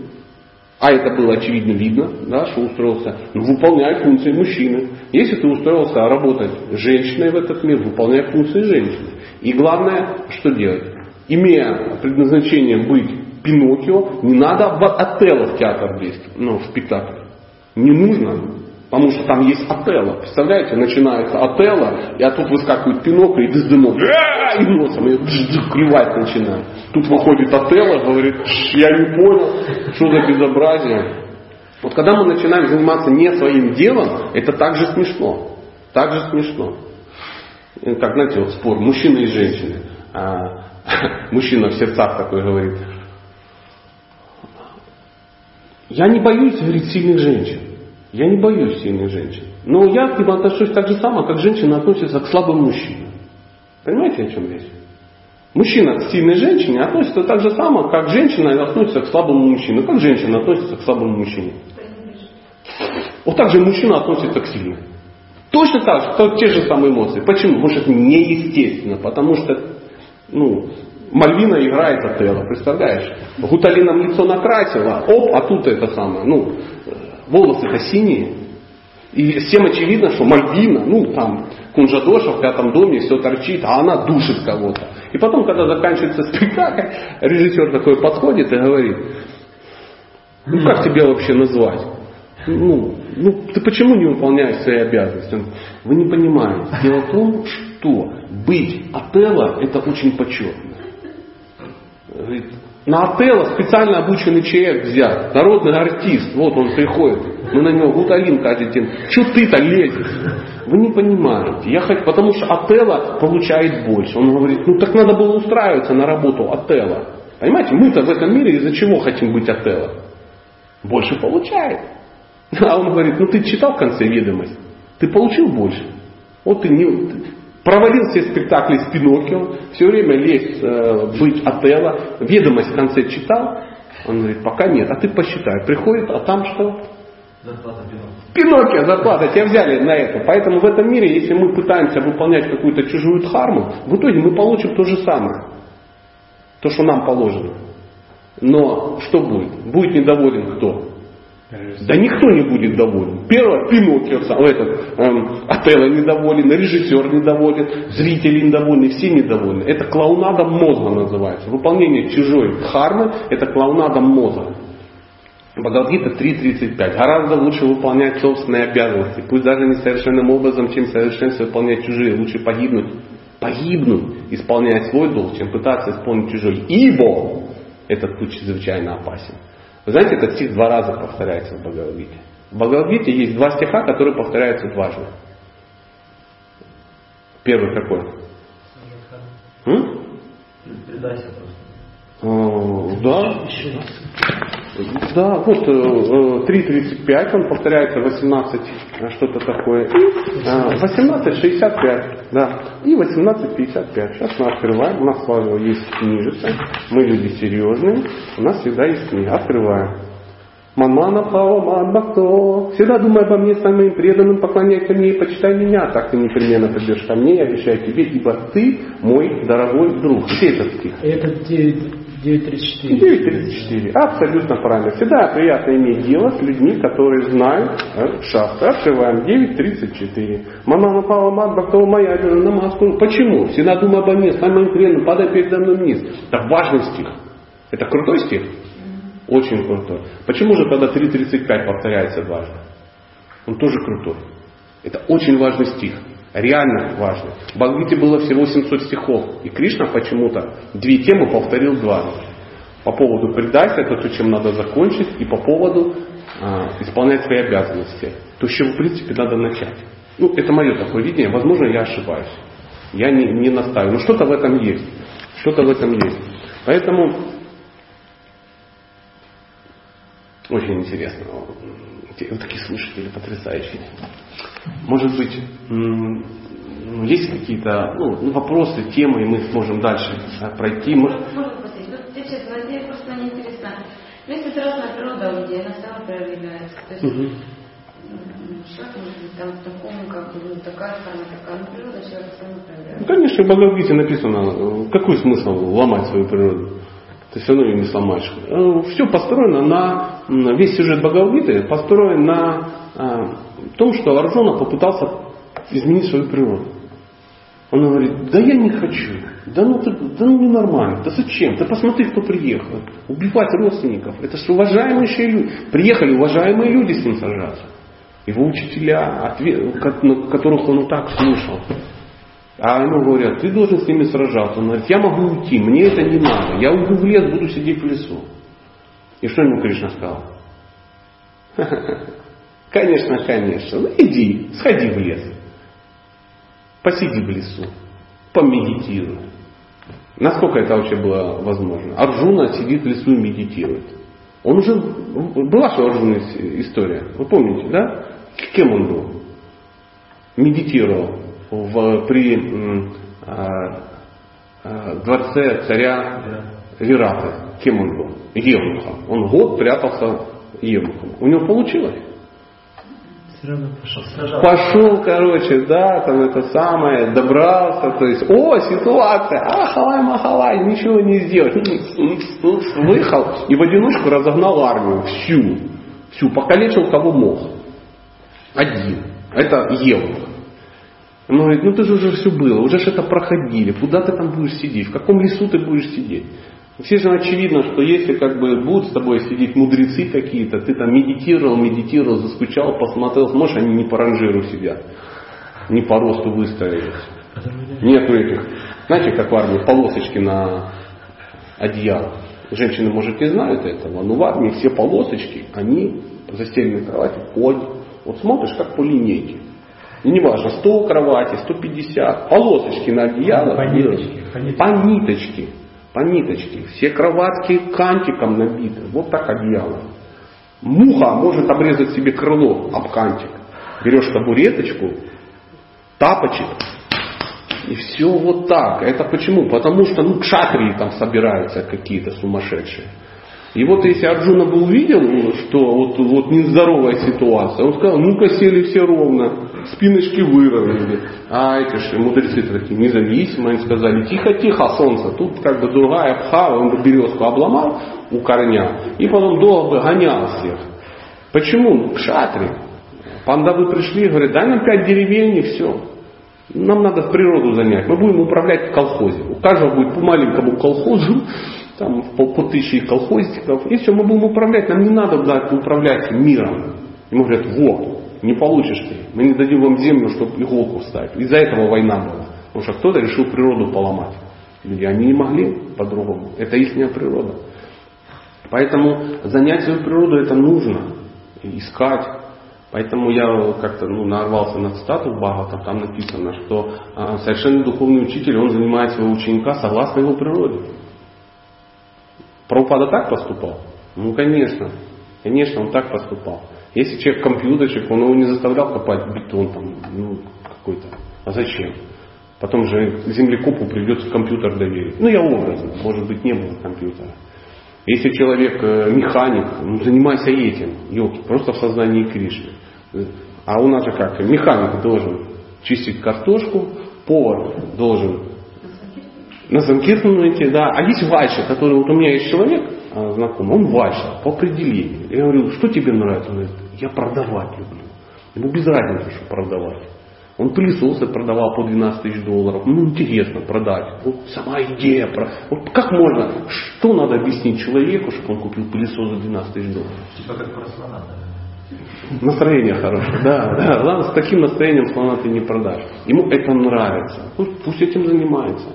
а это было очевидно видно, да, что устроился, ну, выполняй функции мужчины. Если ты устроился работать женщиной в этот мир, выполняй функции женщины. И главное, что делать? Имея предназначение быть Пиноккио, не надо в Отелло в театр лезть, ну, в спектакль. Не нужно. Потому что там есть Отелло. Представляете, начинается Отелло, и а тут выскакивает Пиноккио и Дездемон. И носом и клевать начинает. Тут выходит Отелло, говорит, я не понял, что за безобразие. Вот когда мы начинаем заниматься не своим делом, это также смешно. Также смешно. Как, знаете, вот спор мужчины и женщины. А, мужчина в сердцах такой говорит, я не боюсь, говорит, сильных женщин. Я не боюсь сильных женщин. Но я к ним отношусь так же само, как женщина относится к слабым мужчинам. Понимаете, о чем речь? Мужчина к сильной женщине относится так же само, как женщина относится к слабому мужчине. Как женщина относится к слабому мужчине. Вот так же мужчина относится к сильной. Точно так же, как те же самые эмоции. Почему? Потому что это неестественно. Потому что ну, Мальвина играет Отелло, представляешь? Гуталином лицо накрасила, оп, а тут это самое, ну, волосы-то синие. И всем очевидно, что Мальвина, ну там, Кунжадоша в пятом доме все торчит, а она душит кого-то. И потом, когда заканчивается спектакль, режиссер такой подходит и говорит, ну как тебя вообще назвать? Ну, ну ты почему не выполняешь свои обязанности? Вы не понимаете. Дело в том, что быть Отелло это очень почетно. Говорит, на Отелло специально обученный человек взят, народный артист, вот он приходит, мы на него гуталин день. Что ты-то лезешь? Вы не понимаете. Я хочу, потому что Отелло получает больше. Он говорит, ну так надо было устраиваться на работу Отелло. Понимаете, мы-то в этом мире из-за чего хотим быть Отелло? Больше получает. А он говорит, ну ты читал в конце ведомость? Ты получил больше? Вот ты не, Провалил все спектакли с Пиноккио, все время лезть, э, быть Отелло, ведомость в конце читал. Он говорит, пока нет, а ты посчитай. Приходит, а там что? Зарплата Пиноккио. Пиноккио, зарплата, тебя взяли на это. Поэтому в этом мире, если мы пытаемся выполнять какую-то чужую дхарму, в итоге мы получим то же самое. То, что нам положено. Но что будет? Будет недоволен кто? Да никто не будет доволен. Первое, Пиноккио, этот, эм, Отелло недоволен, режиссер недоволен, зрители недовольны, все недовольны. Это клоунада мозга называется. Выполнение чужой хармы – это клоунада мозга. Бхагавдгита 3.35. Гораздо лучше выполнять собственные обязанности, пусть даже несовершенным образом, чем совершенственно выполнять чужие. Лучше погибнуть, погибнуть, исполняя свой долг, чем пытаться исполнить чужой. Ибо этот путь чрезвычайно опасен. Вы знаете, этот стих два раза повторяется в Бхагавадгите. В Бхагавадгите есть два стиха, которые повторяются дважды. Первый какой? М? А, да. Да, вот 3.35, э, он повторяется 18, э, что-то такое. И 18.65, э, да. И 18.55. Сейчас мы открываем. У нас с вами есть книжица. Мы люди серьезные. У нас всегда есть книга. Открываем. Манмана Пао Бхакто. Всегда думай обо мне самым преданным, поклоняйся мне и почитай меня. Так ты непременно придешь ко мне, я обещаю тебе, ибо ты мой дорогой друг. Где этот стих? Это 9.34. 9.34. Абсолютно правильно. Всегда приятно иметь дело с людьми, которые знают э, шахты. Открываем 9.34. Мама Пава Мат Бхактова моя намазку. Почему? Всегда думай обо мне, самым преданным, подай передо мной вниз. Это важный стих. Это крутой стих? Очень крутой. Почему же тогда 3.35 повторяется дважды? Он тоже крутой. Это очень важный стих. Реально важный. В Бхагавите было всего 700 стихов. И Кришна почему-то две темы повторил дважды. По поводу предайся, это то, чем надо закончить, и по поводу э, исполнять свои обязанности. То, с чего, в принципе, надо начать. Ну, это мое такое видение. Возможно, я ошибаюсь. Я не, не настаиваю. Но что-то в этом есть. Что-то в этом есть. Поэтому Очень интересно. Вот такие слушатели потрясающие. Может быть, ну, есть какие-то ну, вопросы, темы, и мы сможем дальше пройти. Можно спросить? Вот сейчас воде просто не интересно. Есть это разная природа людей, она сама проявляется. То есть, угу. Человек может быть там в таком, как бы, ну, такая форма, такая, но природа человека сама проявляется. Ну, конечно, в Бхагавадгите написано, какой смысл ломать свою природу? ты все равно ее не сломаешь. Э, все построено на, весь сюжет Бхагавгиты построен на а, том, что Арджуна попытался изменить свою природу. Он говорит, да я не хочу, да ну, ты, да ну ненормально, да зачем, ты посмотри, кто приехал, убивать родственников, это же уважаемые люди, приехали уважаемые люди с ним сажаться. Его учителя, которых он так слушал. А ему говорят, ты должен с ними сражаться. Он говорит, я могу уйти, мне это не надо. Я уйду в лес, буду сидеть в лесу. И что ему Кришна сказал? Конечно, конечно. Ну иди, сходи в лес. Посиди в лесу. Помедитируй. Насколько это вообще было возможно? Арджуна сидит в лесу и медитирует. Он уже... Была же Арджуна история. Вы помните, да? Кем он был? Медитировал в, при а, а, дворце царя Вираты. Кем он был? Евнухом. Он год прятался евнухом. У него получилось? Пошел. Пошел, короче, да, там это самое, добрался, то есть, о, ситуация, ахалай, махалай, ничего не сделать. Выехал и в одиночку разогнал армию, всю, всю, покалечил кого мог. Один. Это Евнух. Он говорит, ну ты же уже все было, уже это проходили, куда ты там будешь сидеть, в каком лесу ты будешь сидеть. Все же очевидно, что если как бы будут с тобой сидеть мудрецы какие-то, ты там медитировал, медитировал, заскучал, посмотрел, может они не по ранжиру сидят, не по росту выстроились. Нету этих, знаете, как в армии, полосочки на одеяло. Женщины, может, не знают этого, но в армии все полосочки, они по застеленной кровати ходят. Вот смотришь, как по линейке. И неважно, 100 кровати, 150, полосочки на одеяло. По ниточке. По ниточке. По ниточке. Все кроватки кантиком набиты. Вот так одеяло. Муха может обрезать себе крыло об кантик. Берешь табуреточку, тапочек, и все вот так. Это почему? Потому что ну, кшатрии там собираются какие-то сумасшедшие. И вот если Арджуна бы увидел, что вот, вот нездоровая ситуация, он сказал, ну-ка сели все ровно, спиночки выровняли. А эти же мудрецы такие независимые, они сказали, тихо-тихо, солнце, тут как бы другая пха, он бы березку обломал у корня, и потом долго бы гонял всех. Почему? К шатре. Пандавы пришли и говорят, дай нам пять деревень и все. Нам надо природу занять. Мы будем управлять в колхозе. У каждого будет по маленькому колхозу, там по, по тысяче колхозников. И все, мы будем управлять. Нам не надо да, управлять миром. Ему говорят, вот, не получишь ты. Мы не дадим вам землю, чтобы иголку вставить. Из-за этого война была. Потому что кто-то решил природу поломать. Люди, они не могли по-другому. Это их природа. Поэтому занять свою природу это нужно. Искать. Поэтому я как-то ну, нарвался на цитату Бхагавата, там написано, что а, совершенно духовный учитель, он занимает своего ученика согласно его природе. Прабхупада так поступал? Ну, конечно. Конечно, он так поступал. Если человек компьютерщик, он его не заставлял копать бетон там, ну, какой-то. А зачем? Потом же землекопу придется компьютер доверить. Ну, я образно, может быть, не было компьютера. Если человек э, механик, ну, занимайся этим, елки, просто в сознании Кришны. А у нас же как, механик должен чистить картошку, повар должен на Санкиртану идти, да. А есть вайша, который, вот у меня есть человек а, знакомый, он вайша по определению. Я говорю, что тебе нравится? Он говорит, я продавать люблю. Ему без разницы, что продавать. Он пылесосы продавал по 12 тысяч долларов. Ну, интересно продать. Вот сама идея. Про... Вот как можно, что надо объяснить человеку, чтобы он купил пылесос за 12 тысяч долларов? Типа как про слона, Настроение хорошее, да, да. Ладно, с таким настроением слона ты не продашь. Ему это нравится. Пусть, пусть этим занимается.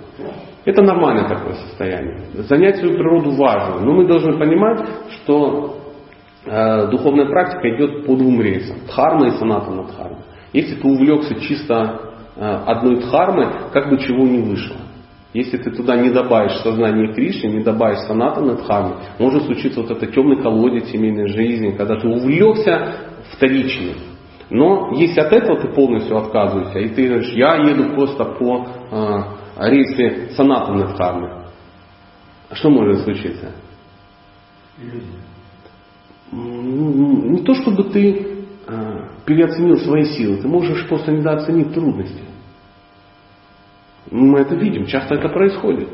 Это нормальное такое состояние. Занять свою природу важно. Но мы должны понимать, что духовная практика идет по двум рейсам. Дхарма и санатана дхарма. Если ты увлекся чисто э, одной дхармой, как бы чего не вышло. Если ты туда не добавишь сознание Кришны, не добавишь санатана дхармы, может случиться вот это темный колодец семейной жизни, когда ты увлекся вторичным. Но если от этого ты полностью отказываешься, и ты говоришь, я еду просто по э, рейсе санатаны дхармы, что может случиться? Не то чтобы ты а, переоценил свои силы, ты можешь просто недооценить трудности. Мы это видим, часто это происходит.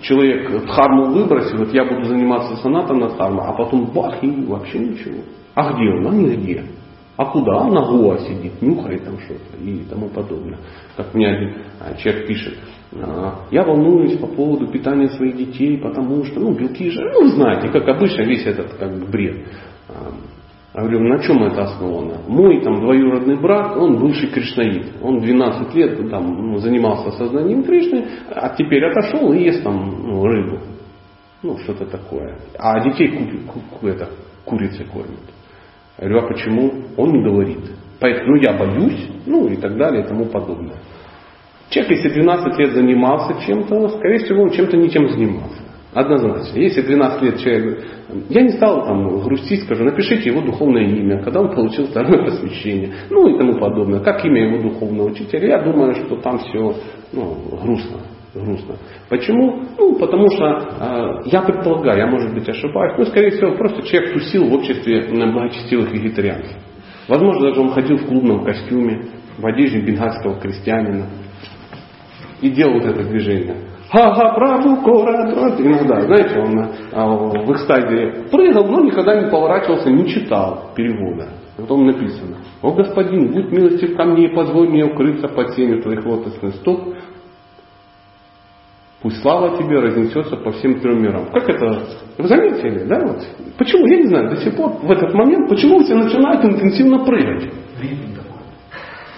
Человек дхарму выбросил, вот я буду заниматься санатом на дхарма, а потом бах, и вообще ничего. А где он? А нигде. А куда? А на Гоа сидит, нюхает там что-то и тому подобное. Как мне один а, человек пишет, «А, я волнуюсь по поводу питания своих детей, потому что, ну, белки же, ну, знаете, как обычно, весь этот как бы бред. Я говорю, на чем это основано? Мой там двоюродный брат, он бывший кришнаит. Он 12 лет там, ну, занимался сознанием Кришны, а теперь отошел и ест там ну, рыбу. Ну, что-то такое. А детей ку- ку- это, курицей кормят. Я говорю, а почему? Он не говорит. Поэтому ну, я боюсь, ну и так далее и тому подобное. Человек, если 12 лет занимался чем-то, скорее всего, он чем-то не тем занимался. Однозначно. Если 12 лет человек... Я не стал там грустить, скажу, напишите его духовное имя, когда он получил второе посвящение, ну и тому подобное. Как имя его духовного учителя? Я думаю, что там все ну, грустно. грустно. Почему? Ну, потому что э, я предполагаю, я может быть ошибаюсь, но скорее всего просто человек тусил в обществе благочестивых вегетарианцев. Возможно, даже он ходил в клубном костюме, в одежде бенгальского крестьянина и делал вот это движение. Ха-ха, правду, кора, иногда, знаете, он а, в экстазе прыгал, но никогда не поворачивался, не читал перевода. Потом написано, о господин, будь милостив ко мне и позволь мне укрыться под тенью твоих лотосных стоп, Пусть слава тебе разнесется по всем трем мирам. Как это? Вы заметили, да? Вот. Почему? Я не знаю, до сих пор в этот момент, почему все начинают интенсивно прыгать?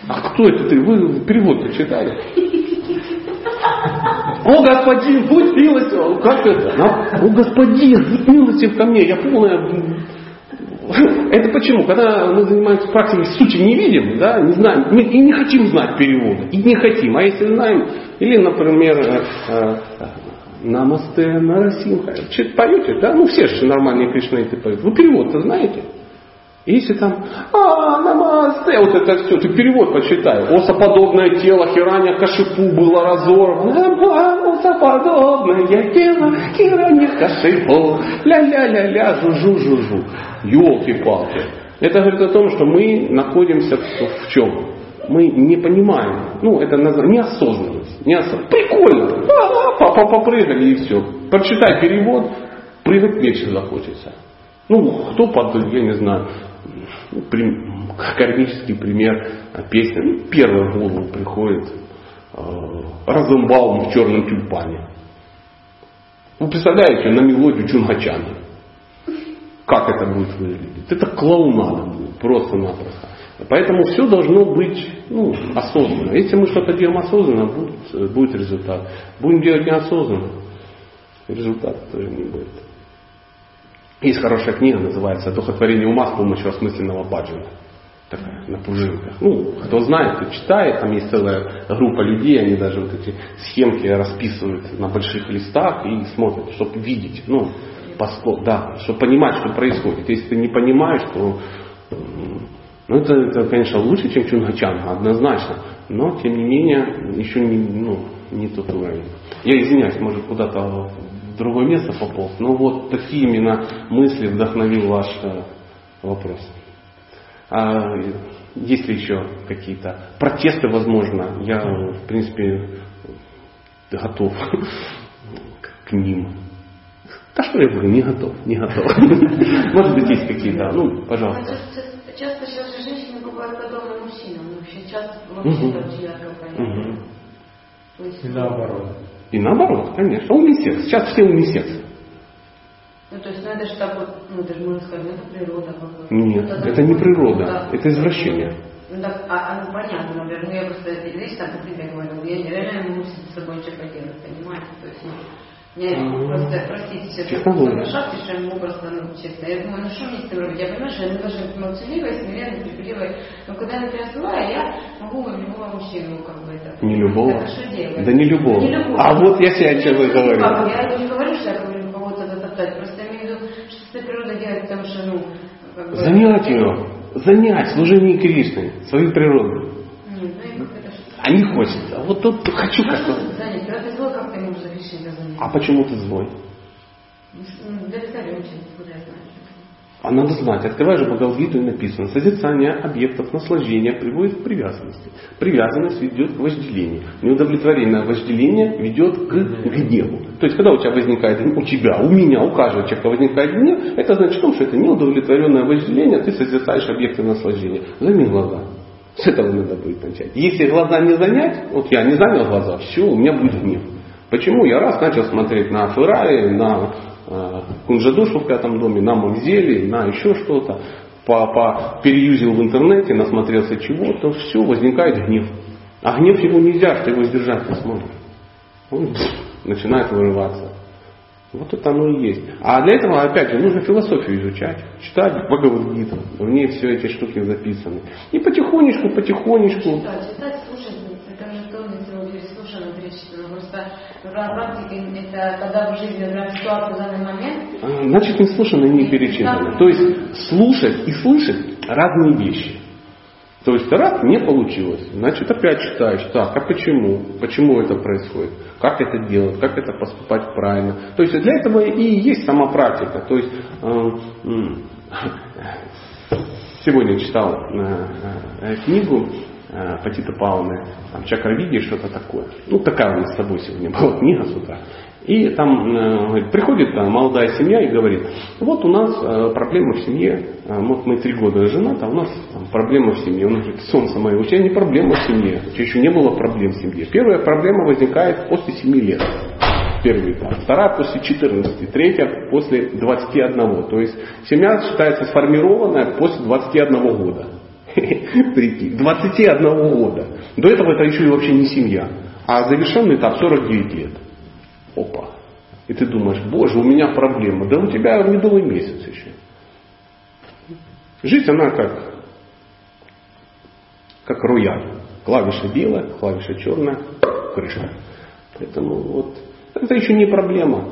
А кто это ты? Вы перевод читали? О, господин, будь милостив. Как это? О, господин, будь милостив ко мне. Я полная... Это почему? Когда мы занимаемся практикой, сути не видим, да, не знаем, и не хотим знать перевода, и не хотим. А если знаем, или, например, э, э, Намасте, Нарасимха. Поете, да? Ну, все же нормальные кришнаиты поют. Вы перевод-то знаете? Если там, а, намасте, вот это все, ты перевод почитай. Осоподобное тело Хираня Кашипу было разорвано. Осоподобное тело Хираня Кашипу. Ля-ля-ля-ля, жу-жу-жу-жу. Елки-палки. Это говорит о том, что мы находимся в, в чем? Мы не понимаем. Ну, это неосознанность. неосознанность. Прикольно. А, попрыгали и все. Прочитай перевод, прыгать меньше захочется. Ну, кто под, я не знаю, кармический пример песни. Ну, первый в голову приходит э, Розенбаум в черном тюльпане. Вы представляете на мелодию Чунгачана? Как это будет выглядеть? Это клоунада будет, просто-напросто. Поэтому все должно быть ну, осознанно. Если мы что-то делаем осознанно, будет, будет результат. Будем делать неосознанно, результата тоже не будет. Есть хорошая книга, называется «Духотворение ума с помощью осмысленного баджана». такая на пружинках. Ну, кто знает, кто читает, там есть целая группа людей, они даже вот эти схемки расписывают на больших листах и смотрят, чтобы видеть, ну, поско, да, чтобы понимать, что происходит. Если ты не понимаешь, то ну, это, это, конечно, лучше, чем Чунгачанга, однозначно. Но, тем не менее, еще не, ну, не тот уровень. Я извиняюсь, может, куда-то в другое место пополз. Но вот такие именно мысли вдохновил ваш э, вопрос. А есть ли еще какие-то протесты, возможно? Я, в принципе, готов к ним. Да что я говорю, не готов, не готов. Может быть, есть какие-то, ну, пожалуйста. Часто сейчас же женщины бывают подобны мужчинам. Вообще часто вообще очень ярко понятно. И наоборот. И наоборот, конечно. Унисекс. Сейчас все унисекс. Ну, то есть, ну, это же так вот, ну, это же можно сказать, ну, это природа какая-то. Нет, это, это не природа, да. это извращение. Ну, так, а, а, ну, понятно, например, ну, я просто, видишь, там, тебе говорю, я реально могу с собой ничего поделать, понимаете? То есть, ну, я просто, простите, все Технология. это шаг, что я могу просто, ну, честно, я думаю, ну, что мне с этим робить? Я понимаю, что я должна быть молчаливой, смиренной, терпеливой, но когда я, например, злая, я могу любого мужчину, как бы, это... Не любого? Это что делать? Да не любого. Не любого. А вот я себе о чем и Я говорю. Я не говорю, что я говорю кого-то затоптать, просто я имею в виду, что эта природа делает, потому что, ну, как бы... Занять ее, занять служение Кришны, свою природу. Нет, ну, это? А не хочется. А вот тут хочу как-то. что ты занят? Когда ты злой, как ты можешь загрешить за занятие? А почему ты злой? А надо знать, открывай же Бхагавдгиту и написано, созерцание объектов наслаждения приводит к привязанности. Привязанность ведет к вожделению. Неудовлетворенное вожделение ведет к гневу. То есть, когда у тебя возникает, у тебя, у меня, у каждого человека возникает гнев, это значит что это неудовлетворенное вожделение, ты созерцаешь объекты наслаждения. Займи глаза. С этого надо будет начать. Если глаза не занять, вот я не занял глаза, все, у меня будет гнев. Почему? Я раз начал смотреть на Феррари, на э, Кунжадушу в пятом доме, на Мамзели, на еще что-то, по, по, переюзил в интернете, насмотрелся чего-то, все, возникает гнев. А гнев его нельзя, что его сдержать не сможешь. Он начинает вырываться. Вот это оно и есть. А для этого, опять же, нужно философию изучать, читать Бхагавадгиту. В ней все эти штуки записаны. И потихонечку, потихонечку. Читать, читать, слушать, это же тоже не слушано перечислено. Практике это когда в жизни например, ситуация в данный момент, А, Значит, не слушано, не перечитано. То есть слушать и слышать разные вещи. То есть раз не получилось, значит опять читаешь, так, а почему? Почему это происходит? Как это делать? Как это поступать правильно? То есть для этого и есть сама практика. То есть э, сегодня читал э, э, книгу Патита Пауны, там Чакравиди, что-то такое. Ну, такая у нас с тобой сегодня была книга с утра. И там э, приходит э, молодая семья и говорит, вот у нас э, проблема в семье, э, вот мы три года женаты, а у нас там, проблема в семье. Он говорит, солнце мое, у тебя не проблема в семье, у тебя еще не было проблем в семье. Первая проблема возникает после 7 лет. Первый этап. Вторая после 14, третья после 21. То есть семья считается сформированная после 21 года. Прикинь, 21 года. До этого это еще и вообще не семья. А завершенный этап 49 лет. Опа. И ты думаешь, боже, у меня проблема. Да у тебя медовый месяц еще. Жизнь, она как, как рояль. Клавиша белая, клавиша черная, крышка. Поэтому вот это еще не проблема.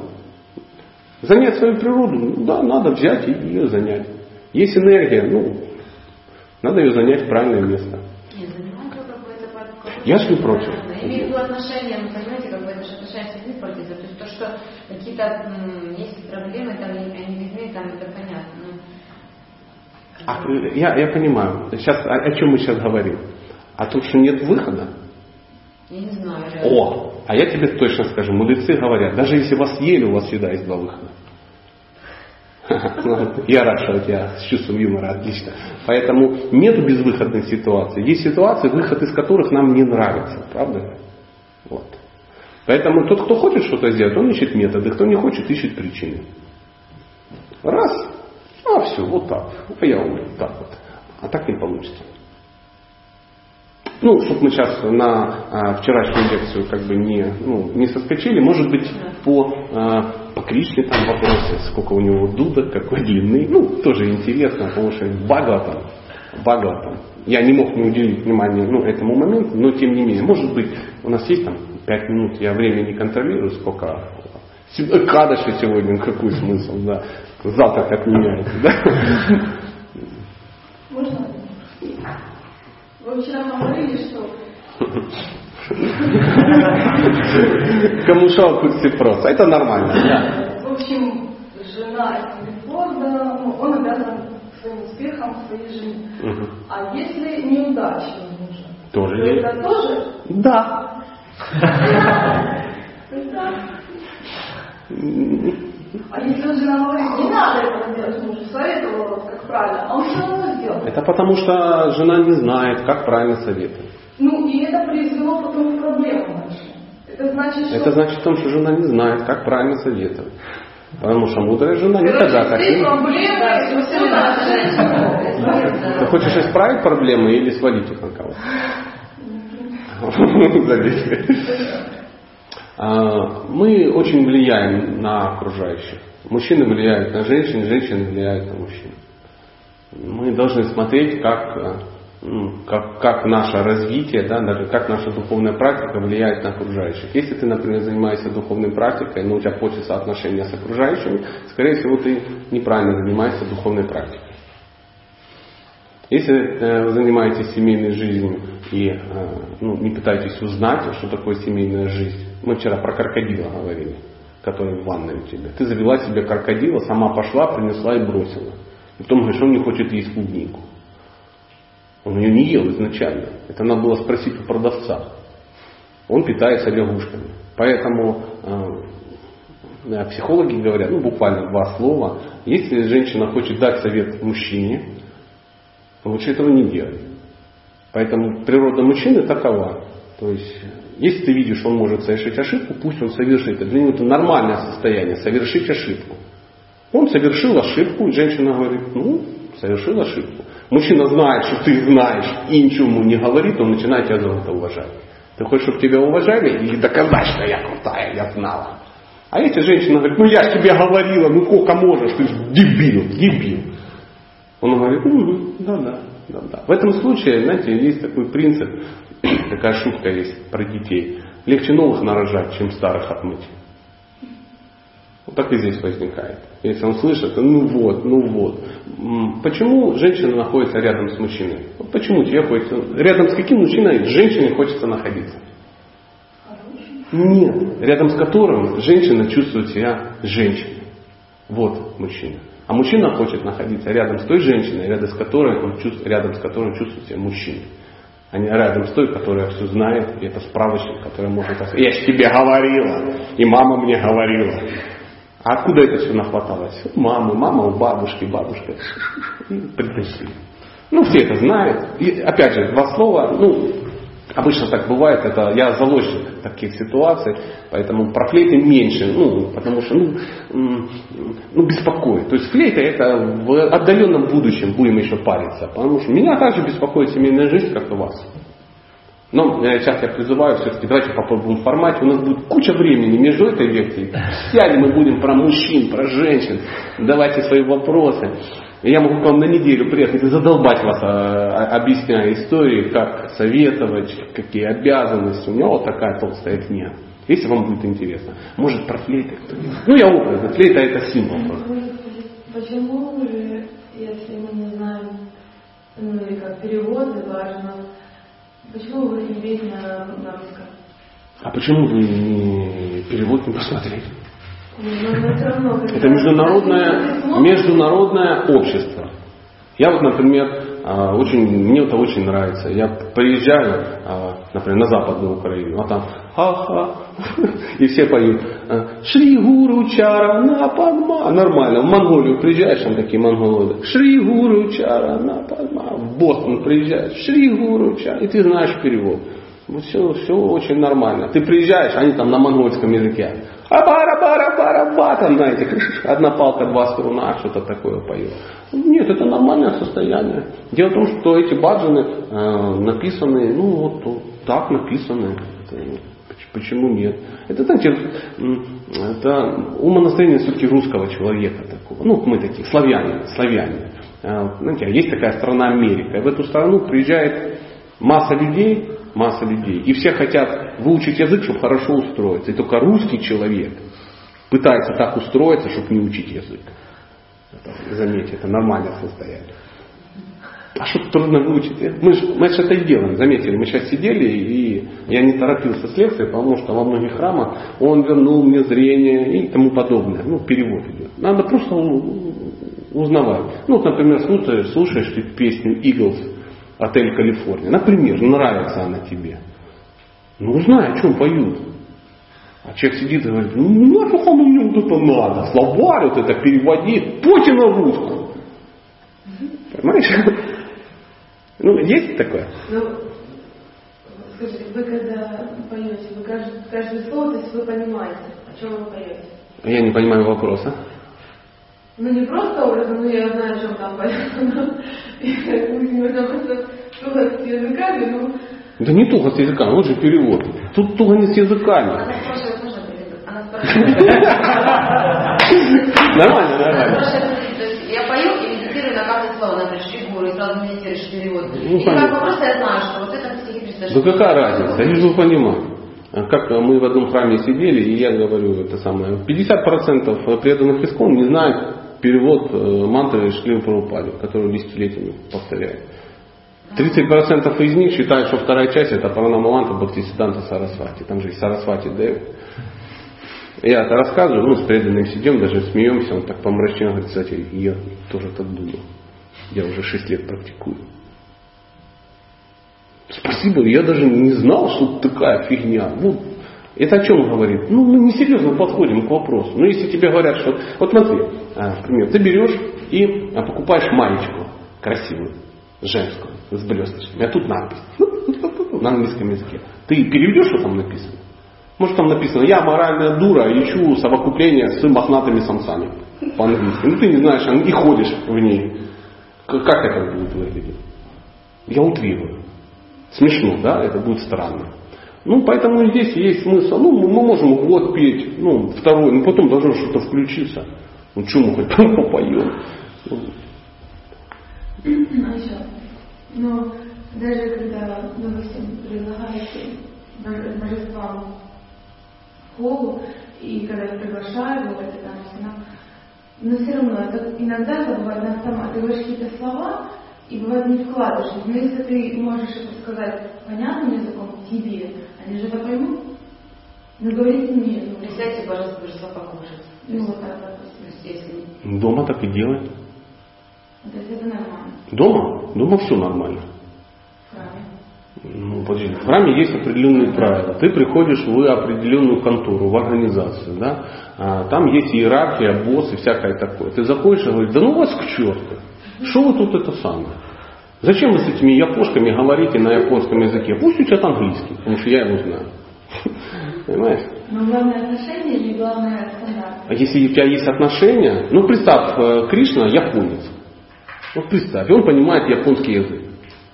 Занять свою природу, ну да, надо взять и ее занять. Есть энергия, ну, надо ее занять в правильное место. Я ж не против. Я имею в виду отношения, вы понимаете, как бы отношения с людьми портится. То есть то, что какие-то есть проблемы, там, они видны, там, это понятно. Ну, А, я, я понимаю. Сейчас, о, о чем мы сейчас говорим? О том, что нет выхода. я не знаю. реально. О, а я тебе точно скажу, мудрецы говорят, даже если вас ели, у вас всегда есть два выхода. Я рад, что у тебя с чувством юмора отлично. Поэтому нет безвыходной ситуации. Есть ситуации, выход из которых нам не нравится. Правда? Вот. Поэтому тот, кто хочет что-то сделать, он ищет методы. Кто не хочет, ищет причины. Раз. А все, вот так. А я умер. Так вот. А так не получится. Ну, чтобы мы сейчас на а, вчерашнюю лекцию как бы не, ну, не соскочили, может быть, по, а, по Кришне там вопросы, сколько у него дудок, какой длины, ну, тоже интересно, потому что там Бхагаватам. Я не мог не уделить внимания ну, этому моменту, но тем не менее, может быть, у нас есть там пять минут, я время не контролирую, сколько Кадыши сегодня, какой смысл, да. Завтра как меняется, да. Можно? Вы вчера говорили, что Кому шел, пусть просто. Это нормально. Да. В общем, жена Форда, ну, он обязан своим успехом своей. Угу. А если неудачный муж? Тоже то это тоже? Да. Да. А если жена говорит, не надо этого делать, муж советовал, как правильно, а он все равно сделал. Это потому что жена не знает, как правильно советовать. Ну и это привело потом к проблемам большим. Это значит, что... Это значит в том, что жена не знает, как правильно советовать. Потому что мудрая жена Короче, никогда так не... проблемы, Ты хочешь исправить проблемы или свалить их на кого? Забей. А, Мы очень влияем на окружающих. Мужчины влияют на женщин, женщины влияют на мужчин. Мы должны смотреть, как, э, ну, как, как наше развитие, да, даже как наша духовная практика влияет на окружающих. Если ты, например, занимаешься духовной практикой, но у тебя портятся отношения с окружающими, скорее всего, ты неправильно занимаешься духовной практикой. Если э, вы занимаетесь семейной жизнью и э, ну, не пытаетесь узнать, что такое семейная жизнь, мы вчера про крокодила говорили, который в ванной у тебя. Ты завела себе крокодила, сама пошла, принесла и бросила. И потом говоришь, он не хочет есть клубнику. Он ее не ел изначально. Это надо было спросить у продавца. Он питается лягушками. Поэтому э, психологи говорят, ну буквально два слова, если женщина хочет дать совет мужчине, лучше этого не делать. Поэтому природа мужчины такова. То есть, если ты видишь, он может совершить ошибку, пусть он совершит. Для него это нормальное состояние, совершить ошибку. Он совершил ошибку, и женщина говорит, ну, совершил ошибку. Мужчина знает, что ты знаешь, и ничего ему не говорит, он начинает тебя за это уважать. Ты хочешь, чтобы тебя уважали и доказать, что я крутая, я знала. А если женщина говорит, ну я же тебе говорила, ну сколько можешь, ты же дебил, дебил. Он говорит, угу, да, да, да, да. В этом случае, знаете, есть такой принцип, такая шутка есть про детей. Легче новых нарожать, чем старых отмыть. Вот так и здесь возникает. Если он слышит, ну вот, ну вот. Почему женщина находится рядом с мужчиной? Вот почему тебе хочется... Рядом с каким мужчиной женщине хочется находиться? Нет. Рядом с которым женщина чувствует себя женщиной. Вот мужчина. А мужчина хочет находиться рядом с той женщиной, рядом с которой он чувствует, рядом с которой он чувствует себя мужчиной. А не рядом с той, которая все знает, и это справочник, который может сказать, я же тебе говорила, и мама мне говорила. А откуда это все нахваталось? Мамы, мама у бабушки, бабушка. Пригласили. Ну, все это знают. И опять же, два слова, ну, обычно так бывает, это я заложник таких ситуаций, поэтому про флейты меньше, ну, потому что, ну, ну, беспокоит. То есть флейта это в отдаленном будущем будем еще париться, потому что меня также беспокоит семейная жизнь, как и вас. Но сейчас я призываю все-таки, давайте попробуем в формате. У нас будет куча времени между этой лекцией. Сядем и будем про мужчин, про женщин. Давайте свои вопросы. Я могу к вам на неделю приехать и задолбать вас, а, объясняя истории, как советовать, какие обязанности. У меня вот такая толстая книга. Если вам будет интересно. Может про флейты кто-нибудь? Ну я образно. Флейта это символ. Почему же, если мы не знаем, ну или как переводы важно, Почему вы не видите на, на русском? А почему вы не перевод не посмотрели? Это международное, международное общество. Я вот, например, а, очень, мне это очень нравится. Я приезжаю, а, например, на западную Украину, а там ха-ха, и все поют Шри Гуру Чара на Падма. Нормально. В Монголию приезжаешь, там такие монголы. Шри Гуру Чара на Падма. В Бостон приезжаешь. Шри Гуру Чара. И ты знаешь перевод. Вот все, все очень нормально. Ты приезжаешь, они там на монгольском языке. А бара бара ба там, знаете, одна палка, два струна, что-то такое поет. Нет, это нормальное состояние. Дело в том, что эти баджаны э, написаны, ну вот так написаны. Почему нет? Это, знаете, это умонастроение все-таки русского человека такого. Ну, мы такие, славяне, славяне. э, знаете, а есть такая страна Америка. В эту страну приезжает масса людей, масса людей, и все хотят выучить язык, чтобы хорошо устроиться. И только русский человек пытается так устроиться, чтобы не учить язык. Это, заметьте, это нормальное состояние. А что трудно выучить? Мы же, мы же это и делаем. Заметили, мы сейчас сидели, и я не торопился с лекцией, потому что во многих храмах он вернул мне зрение и тому подобное. Ну, перевод идет. Надо просто узнавать. Ну, например, слушаешь, слушаешь ты песню Eagles «Отель Калифорния». Например, нравится она тебе. Ну, узнай, о чем поют. А человек сидит и говорит, ну нафиг оно мне вот это надо, словарь вот это переводи, пойте на русскую. Понимаешь? Ну, есть такое? Ну, скажите, вы когда поете, вы каждое, каждое слово, то есть вы понимаете, о чем вы поете? Я не понимаю вопроса. Ну не просто образом, но я знаю, о чем там. Нужно просто туго с языками, ну... Да не туго с языками, вот же перевод. Тут туго не с языками. Она спрашивает, можно перевод? Она спрашивает. Нормально, нормально. Я пою и медитирую на каждое слово, например, фигуру, и сразу медитируешь перевод. Ну, И понятно. как бы просто я знаю, что вот это стихи Да какая разница? Я же понимаю. Как мы в одном храме сидели, и я говорю это самое, 50% преданных искон не знают перевод э, мантры Шли Прабхупады, которую десятилетиями повторяют. 30% из них считают, что вторая часть это Паранамаланта Бхактисиданта Сарасвати. Там же есть Сарасвати Дев. Я это рассказываю, ну, с преданным сидим, даже смеемся, он так помрачнел, говорит, кстати, я тоже так думал. Я уже 6 лет практикую. Спасибо, я даже не знал, что такая фигня. Вот. Это о чем говорит? Ну, мы несерьезно подходим к вопросу. Но если тебе говорят, что... Вот смотри, например, ты берешь и а, покупаешь маечку красивую, женскую, с блесточками. А тут надпись на английском языке. Ты переведешь, что там написано? Может там написано, я моральная дура, ищу совокупление с мохнатыми самцами по-английски. Ну ты не знаешь, и ходишь в ней. Как это будет выглядеть? Я утрирую. Смешно, да? Это будет странно. Ну, поэтому здесь есть смысл. Ну, мы можем год петь, ну, второй, ну, потом должно что-то включиться. Ну, что мы хоть попоем? Ну, А но даже когда, допустим, предлагаете боже- божествам холу, и когда их приглашают, вот это там но- но все равно это иногда это бывает на автомат. Ты говоришь какие-то слова, и бывает не вкладываешь. Но если ты можешь это сказать понятным языком тебе, они же это поймут. Но говорить не ну, Присядьте, пожалуйста, божества покушать. ну вот так, То допустим. есть, если Дома так и делай. То есть это нормально. Дома? Дома все нормально. В храме. Ну, подожди, в храме есть определенные правила. Ты приходишь в определенную контору, в организацию, да? А, там есть иерархия, босс и всякое такое. Ты заходишь и говоришь, да ну вас к черту. Что вы тут это самое? Зачем вы с этими япошками говорите на японском языке? Пусть учат английский, потому что я его знаю. Понимаешь? Но главное отношение или главное стандарт? А если у тебя есть отношения, ну представь, э, Кришна японец. Вот представь, он понимает японский язык.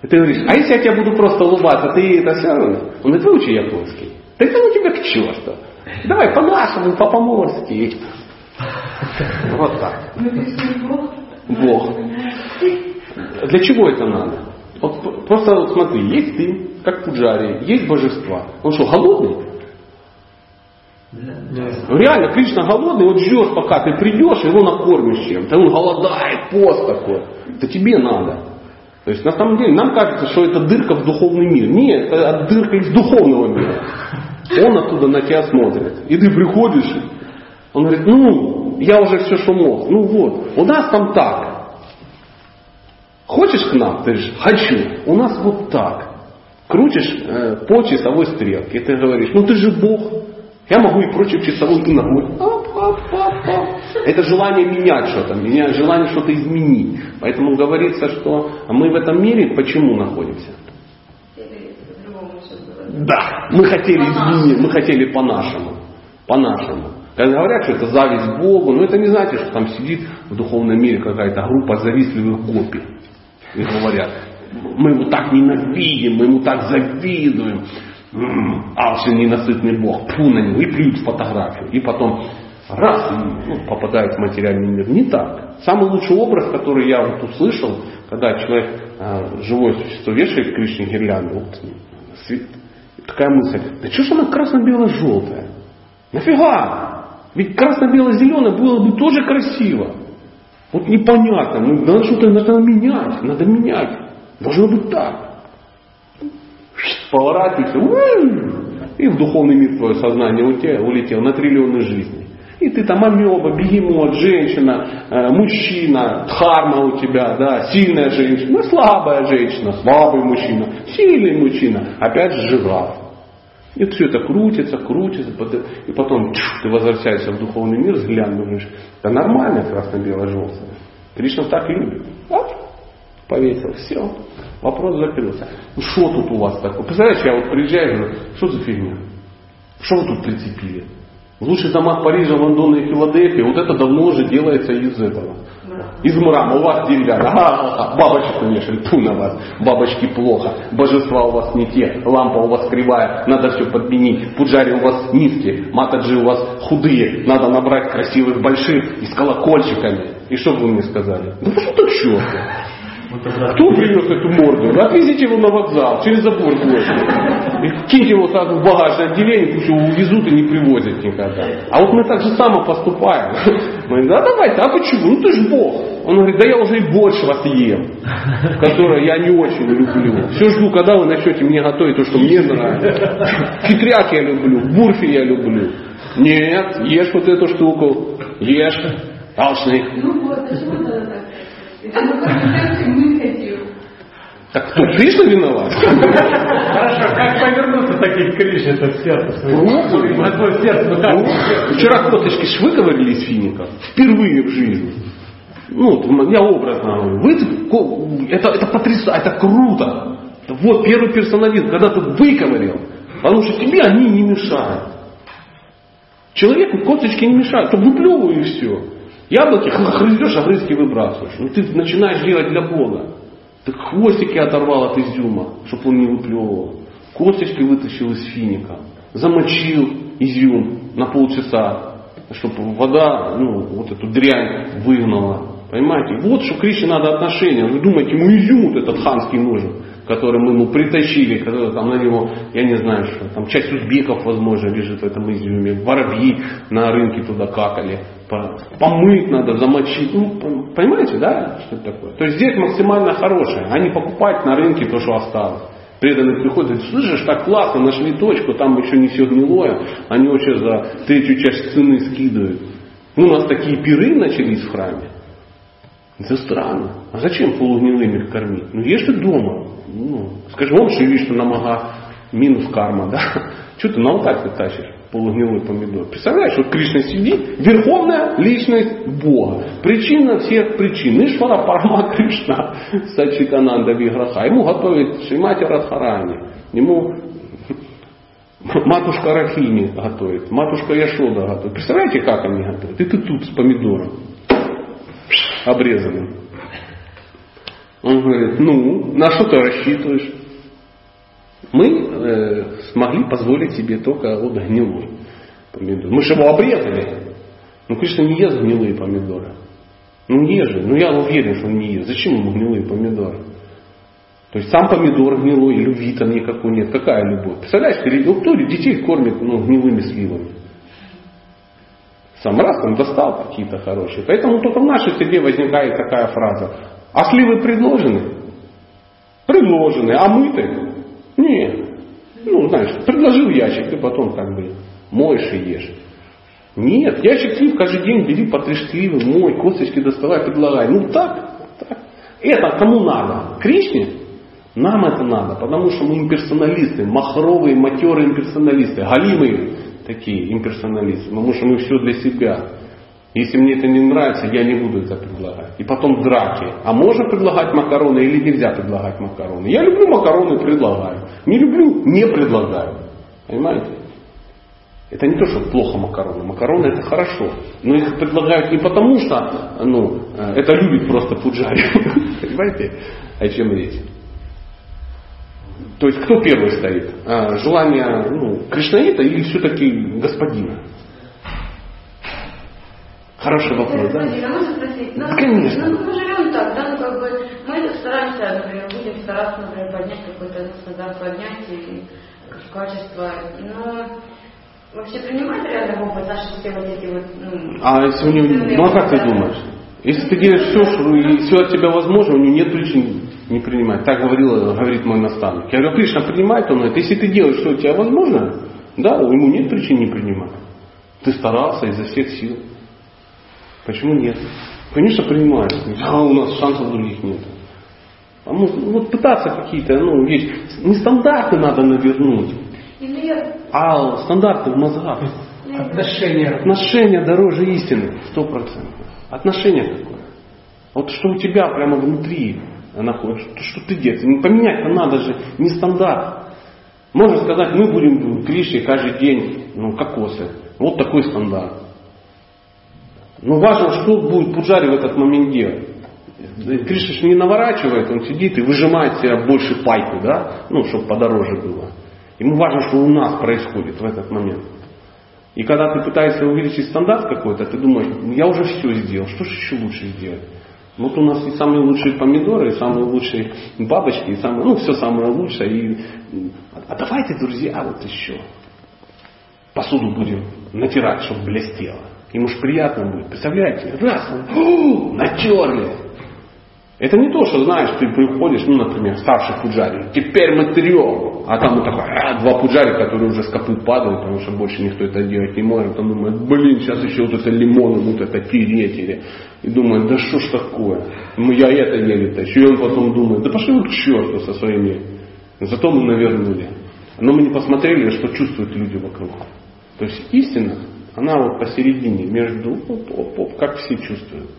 И ты говоришь, а если я тебе буду просто улыбаться, ты это все равно? Он говорит, выучи японский. Да это ну тебя к черту. Давай по-нашему, по-поморски. Вот так. Бог. Для чего это надо? Вот просто вот смотри, есть ты, как пуджари, есть божества. Он что, голодный? Реально, Кришна голодный, вот ждешь, пока ты придешь, его накормишь чем-то. Он голодает, пост такой. Это тебе надо. То есть на самом деле нам кажется, что это дырка в духовный мир. Нет, это дырка из духовного мира. Он оттуда на тебя смотрит. И ты приходишь, он говорит, ну, я уже все, что мог. Ну вот, у нас там так. Хочешь к нам? Ты говоришь, хочу. У нас вот так. Крутишь э, по часовой стрелке. И ты говоришь, ну ты же Бог. Я могу и против часовой и ногой. Ап, ап, ап, ап. Это желание менять что-то, желание что-то изменить. Поэтому говорится, что мы в этом мире почему находимся? Да, мы хотели изменить, мы хотели по-нашему. По-нашему. Когда говорят, что это зависть Богу, но это не значит, что там сидит в духовном мире какая-то группа завистливых копий. И говорят, мы его так ненавидим, мы ему так завидуем. М, Алчный ненасытный Бог, фу на него, и плюют фотографию. И потом раз ну, попадает в материальный мир. Не так. Самый лучший образ, который я вот услышал, когда человек, э, живое существо, вешает Кришне гирлянду, вот, свет, такая мысль, да что ж она красно-бело-желтая? Нафига? Ведь красно-бело-зеленое было бы тоже красиво. Вот непонятно, ну, надо что-то надо менять, надо менять. Должно быть так. Поворачивайся, и в духовный мир твое сознание улетело, улетело на триллионы жизней. И ты там амеба, бегемот, женщина, э, мужчина, дхарма у тебя, да, сильная женщина, слабая женщина, слабый мужчина, сильный мужчина, опять же жираф. И все это крутится, крутится, и потом чух, ты возвращаешься в духовный мир, взглянул, говоришь, да нормально красно-бело-желтое. Кришна так любит. А? Повесил, все, вопрос закрылся. Ну что тут у вас такое? Представляешь, я вот приезжаю говорю, что за фигня? Что вы тут прицепили? В лучших домах Парижа, Лондона и Филадельфии вот это давно уже делается из этого. Из мрама. У вас деревянно. Ага, бабочку вешали. Ту на вас. Бабочки плохо. Божества у вас не те. Лампа у вас кривая. Надо все подменить. Пуджари у вас низкие. Матаджи у вас худые. Надо набрать красивых больших и с колокольчиками. И что бы вы мне сказали? Ну что ты? Кто привез эту морду? Отвезите его на вокзал, через забор бросьте. И киньте его сразу в багажное отделение, пусть его увезут и не привозят никогда. А вот мы так же само поступаем. Мы говорим, да давайте, а почему? Ну ты ж Бог. Он говорит, да я уже и больше вас ем, которое я не очень люблю. Все жду, когда вы начнете мне готовить то, что мне нравится. Хитряк я люблю, бурфи я люблю. Нет, ешь вот эту штуку, ешь. Алчный. Ну вот, почему надо так? Это мы хотим. Так кто, Кришна виноват? Хорошо, как повернуться таких Кришне-то в сердце своего? На твое сердце, ну как? Вчера косточки ж выковырили из фиников. Впервые в жизни. Ну, вот я образно. Вы, это, это потрясающе, это круто. Вот первый персонализм, когда ты выковырил. Потому что тебе они не мешают. Человеку косточки не мешают. То выплевывай и все. Яблоки хрызешь, огрызки выбрасываешь. Ну ты начинаешь делать для Бога. Ты хвостики оторвал от изюма, чтобы он не выплевывал. Косточки вытащил из финика. Замочил изюм на полчаса, чтобы вода, ну, вот эту дрянь выгнала. Понимаете? Вот что Кришне надо отношения. Вы думаете, ему изюм вот этот ханский нужен, который мы ему притащили, который там на него, я не знаю, что там часть узбеков, возможно, лежит в этом изюме. Воробьи на рынке туда какали. Помыть надо, замочить. Ну, понимаете, да, что это такое? То есть здесь максимально хорошее, а не покупать на рынке то, что осталось. Преданный приходит говорит, слышишь, так классно, нашли точку, там еще не все гнилое, они вообще за третью часть цены скидывают. Ну, у нас такие пиры начались в храме. Это странно. А зачем полугнилыми их кормить? Ну ешь ты дома. Ну, скажи, он живи, что намага минус карма, да? Что ты на алтарь ты тащишь? Полугнилой помидор. Представляешь, вот Кришна сидит, верховная личность Бога. Причина всех причин. Ишвара Парма Кришна, Сачитананда Виграха. Ему готовит Шимати Радхарани. Ему матушка Рахини готовит, матушка Яшода готовит. Представляете, как они готовят? И ты тут с помидором обрезанным. Он говорит, ну, на что ты рассчитываешь? Мы э, смогли позволить себе только вот гнилой помидор. Мы же его обрезали. Ну, конечно, не ест гнилые помидоры. Ну, не же. Ну, я уверен, что он не ест. Зачем ему гнилые помидоры? То есть сам помидор гнилой, любви там никакой нет. Какая любовь? Представляешь, ну, кто детей кормит ну, гнилыми сливами? Сам раз он достал какие-то хорошие. Поэтому только в нашей среде возникает такая фраза. А сливы предложены? Предложены. А мы-то? Нет. Ну, знаешь, предложил ящик, ты потом как бы моешь и ешь. Нет, ящик слив каждый день бери по три сливы, мой, косточки доставай, предлагай. Ну так, так. Это кому надо? Кришне? Нам это надо, потому что мы имперсоналисты, махровые, матерые имперсоналисты, галимые такие имперсоналисты, потому что мы все для себя. Если мне это не нравится, я не буду это предлагать. И потом драки. А можно предлагать макароны или нельзя предлагать макароны? Я люблю макароны, предлагаю. Не люблю, не предлагаю. Понимаете? Это не то, что плохо макароны. Макароны это хорошо. Но их предлагают не потому, что ну, это любит просто пуджари. Понимаете, о чем речь? То есть кто первый стоит? А, желание ну, Кришнаита или все-таки господина? Хороший вопрос, да? Можно спросить? Ну, Да, конечно. Ну, мы живем так, да, ну как бы мы стараемся, например, будем стараться, например, поднять какой-то ну, стандарт поднять и качество. Но вообще принимать реально опыт наши все вот эти вот, ну, А если у него, ну а как ты думаешь? Если ты делаешь все, что, и все от тебя возможно, у него нет причин не принимать. Так говорил, говорит мой наставник. Я говорю, Кришна принимает он это. Если ты делаешь, что от тебя возможно, да, ему нет причин не принимать. Ты старался изо всех сил. Почему нет? Конечно, принимает. А у нас шансов других нет. А может, ну, вот пытаться какие-то, ну, есть, не стандарты надо навернуть, И, ну, я, а стандарты в мозгах. я- Отношения. Отношения дороже истины, сто процентов. Отношение такое. Вот что у тебя прямо внутри находится, что, что ты делаешь. Ну, Поменять-то надо же не стандарт. Можно сказать, мы будем Кришне каждый день ну, кокосы. Вот такой стандарт. Но важно, что будет Пуджари в этот момент делать. Кришна же не наворачивает, он сидит и выжимает себе больше пайку, да, ну, чтобы подороже было. Ему важно, что у нас происходит в этот момент. И когда ты пытаешься увеличить стандарт какой-то, ты думаешь, «Ну, я уже все сделал, что же еще лучше сделать? Вот у нас и самые лучшие помидоры, и самые лучшие бабочки, и самые, ну, все самое лучшее. И, а давайте, друзья, вот еще посуду будем натирать, чтобы блестело. Ему же приятно будет. Представляете? Раз, «О, натерли. Это не то, что, знаешь, ты приходишь, ну, например, старший пуджари, теперь мы трем. А там вот такой, а, два пуджари, которые уже с копыт падают, потому что больше никто это делать не может. Он думает, блин, сейчас еще вот это лимоны будут это тереть. Или... И думает, да что ж такое? Ну, я это еле тащу. И он потом думает, да пошли вы к черту со своими. Зато мы навернули. Но мы не посмотрели, что чувствуют люди вокруг. То есть истина, она вот посередине, между, оп, оп, оп, как все чувствуют.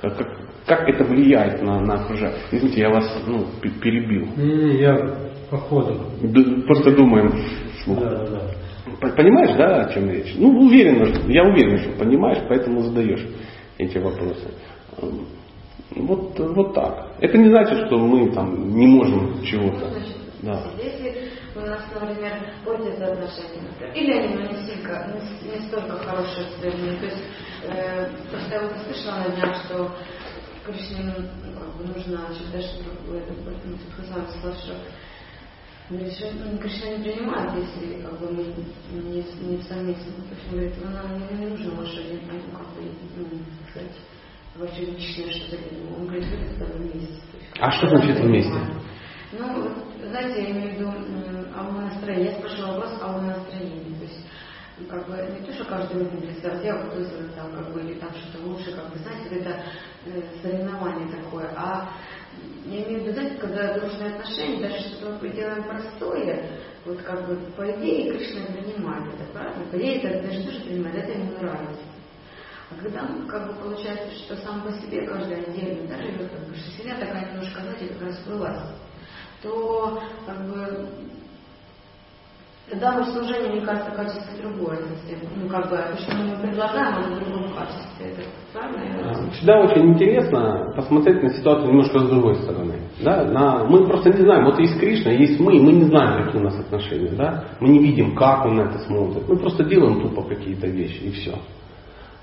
Как, как, как это влияет на, на окружающих. Извините, я вас ну, пе- перебил. Не-не, я по ходу. Д- Просто думаем. Да, да, да. Понимаешь, да, о чем речь? Ну, уверен, что- я уверен, что понимаешь, поэтому задаешь эти вопросы. Эм, Вот, вот так. Это не значит, что мы там не можем чего-то. Да. Если у нас, например, портятся отношения, или они ну, не, столько, не, не столько хорошие с людьми, то есть э, просто я вот слышала на днях, что Кришне ну, как бы нужно всегда, чтобы это ну, сказал, что что ну, Кришна не принимает, если как бы мы не, не есть, он говорит, ну, нам не, не нужно ваше, ну, как бы, ну, сказать, ваше личное что-то. Он говорит, вы это вместе. А что значит вместе? Ну, вот, знаете, я имею в виду м, о настроении. Я спрашивала вопрос о настроении. То есть, ну, как бы, не то, что каждый выпуск представляет, я вот там, как бы, или там что-то лучше, как бы, знаете, это э, соревнование такое. А я имею в виду, знаете, когда дружные отношения, даже что-то мы делаем простое, вот как бы, по идее, Кришна принимает это, правильно? По идее, это даже тоже принимает, это ему нравится. А когда, ну, как бы получается, что сам по себе каждый отдельно, да, живет, как бы, что семья такая немножко, знаете, как расплылась, то, как бы, тогда наше служение, мне кажется, качество другое совсем. Ну, как бы, что мы предлагаем, оно в другом качестве. Это правильно? А, Всегда очень интересно посмотреть на ситуацию немножко с другой стороны. Да? На, мы просто не знаем, вот есть Кришна, есть мы, мы не знаем, какие у нас отношения. Да? Мы не видим, как он на это смотрит. Мы просто делаем тупо какие-то вещи, и все.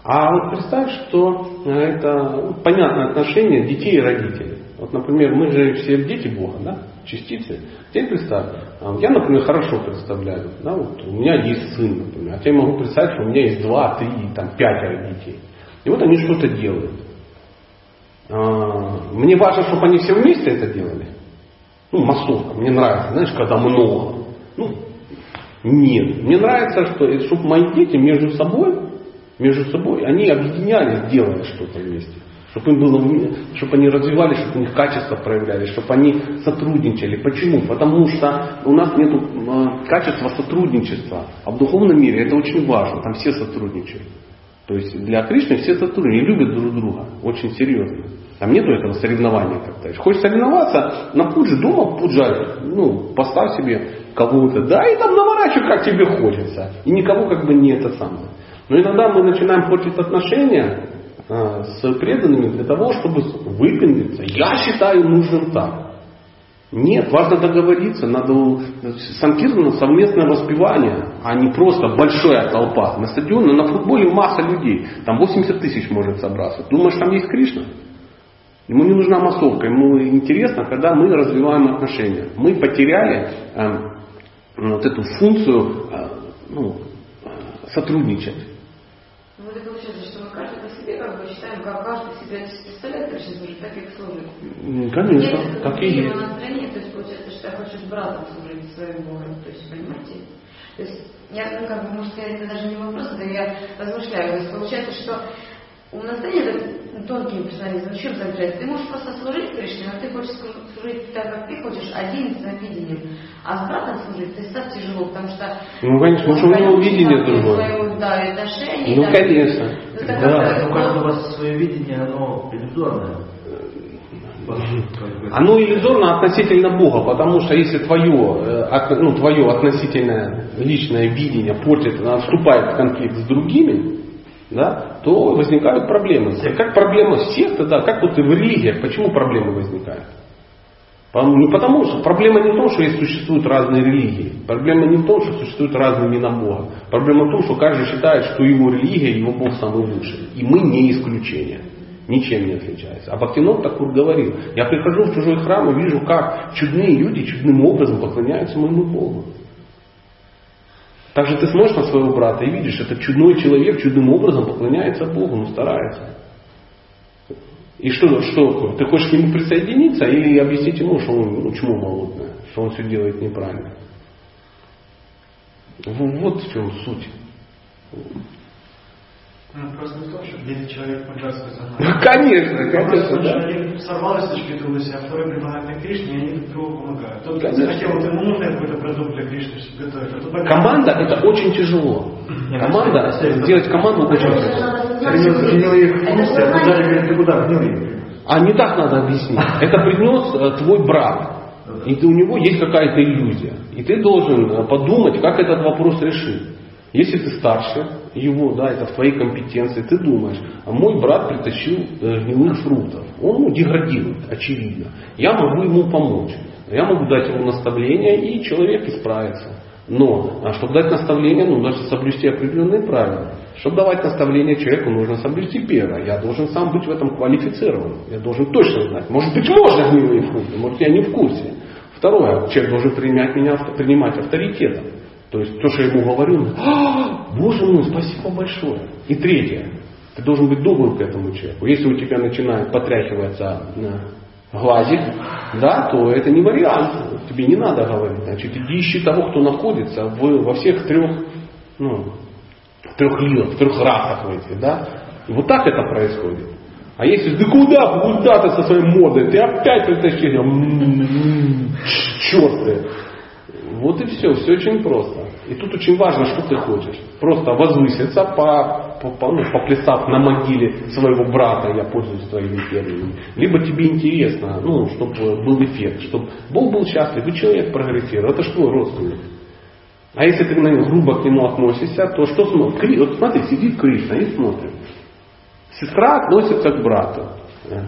А вот представь, что э, это ну, понятное отношение детей и родителей. Вот, например, мы же все дети Бога, да, частицы. Теперь представь, а, я, например, хорошо представляю, да, вот у меня есть сын, например, а теперь могу представить, что у меня есть два, три, там, пятеро детей. И вот они что-то делают. А, Мне важно, чтобы они все вместе это делали. Ну, массовка, мне нравится, знаешь, когда много. Ну, нет. Мне нравится, что, чтобы мои дети между собой, между собой, они объединялись, делая что-то вместе. Чтобы им было, чтобы они развивались, чтобы у них качества проявлялись, чтобы они сотрудничали. Почему? Потому что у нас нет качества сотрудничества. А в духовном мире это очень важно. Там все сотрудничают. То есть для Кришны все сотрудничают, любят друг друга. Очень серьезно. Там нету этого соревнования как-то. Хочешь соревноваться, на пудже дома пуджай. Ну, поставь себе кого-то. Да, и там наворачивай, как тебе хочется. И никого как бы не это самое. Но иногда мы начинаем портить отношения а, с преданными для того, чтобы выпендриться. Я считаю нужным так. Нет, важно договориться, надо санкиртана совместное воспевание, а не просто большая толпа. На стадионе, на футболе масса людей, там 80 тысяч может собраться. Думаешь, там есть Кришна? Ему не нужна массовка, ему интересно, когда мы развиваем отношения. Мы потеряли э, вот эту функцию э, ну, сотрудничать. Ну, это получается, что мы каждый по себе как каждый себя представляет Кришне служит, так и служит. Конечно, Нет, так и есть. настроение, то есть получается, что я хочу с братом служить своим Богом, то есть, понимаете? То есть, я, ну, как бы, может, это даже не вопрос, это я размышляю. То есть, получается, что у настроения это тонкий персонализм. Чем заключается? Ты можешь просто служить Кришне, но ты хочешь служить так, как ты хочешь, один с видением. А с братом служить, ты став тяжело, потому что... Ну, конечно, потому что у него видение другое. Свое, да, и отношения. Ну, да, конечно. Ну, Да. как-то- Ну, как у вас свое видение, оно иллюзорное. Бы. Оно иллюзорно относительно Бога, потому что если твое, э, ну, твое относительное личное видение портит, вступает в конфликт с другими, да, то возникают проблемы. Как проблема секты, да, как вот и в религиях, почему проблемы возникают? Не потому что проблема не в том, что есть существуют разные религии. Проблема не в том, что существуют разные имена Бога. Проблема в том, что каждый считает, что его религия, его Бог самый лучший. И мы не исключение. Ничем не отличается. А Бхактинот Такур говорил, я прихожу в чужой храм и вижу, как чудные люди чудным образом поклоняются моему Богу. Также ты смотришь на своего брата и видишь, этот чудной человек чудным образом поклоняется Богу, но старается. И что, что, ты хочешь к нему присоединиться или объяснить ему, что он ну, чмо болотное, что он все делает неправильно? Вот в чем суть. Ну, Просто в том, что 10 человек загнали. Ну, Конечно, конечно, да. один сорвался с точки трудности, а второй предлагает на Кришне, и они друг другу помогают. Тот Конечно. захотел, вот ему нужно какой-то продукт для Кришны чтобы готовить. а пойдет. Команда это очень тяжело. Команда, сделать команду очень тяжело. Принял их в курсе, а ты куда? А не так надо объяснить. Это принес э, твой брат. И у него есть какая-то иллюзия. И ты должен э, подумать, как этот вопрос решить. Если ты старше его, да, это в твоей компетенции, ты думаешь, а мой брат притащил э, гнилых фруктов. Он ну, деградирует, очевидно. Я могу ему помочь. Я могу дать ему наставление, и человек исправится. Но, а чтобы дать наставление, ну, нужно соблюсти определенные правила. Чтобы давать наставление человеку, нужно соблюсти первое. Я должен сам быть в этом квалифицирован. Я должен точно знать. Может быть, можно гнилые фрукты, может, я не в курсе. Второе, человек должен принять меня, принимать авторитетом. То есть то, что я ему говорю, он, «А, боже мой, спасибо большое. И третье, ты должен быть добрым к этому человеку. Если у тебя начинает потряхиваться э, глазик, да, то это не вариант. Тебе не надо говорить. Значит, иди ищи того, кто находится в, во всех трех, ну, трех лилах, трех расах в этих, да. И вот так это происходит. А если ты куда, куда ты со своей модой, ты опять притащил, черт ты. Вот и все, все очень просто. И тут очень важно, что ты хочешь. Просто возвыситься, по, по, по- ну, поплясав на могиле своего брата, я пользуюсь твоими терминами. Либо тебе интересно, ну, чтобы был эффект, чтобы Бог был счастлив, и человек прогрессировал. Это твой родственник. А если ты грубо к нему относишься, то что смотришь? Вот смотри, сидит Кришна и смотрит. Сестра относится к брату. Э,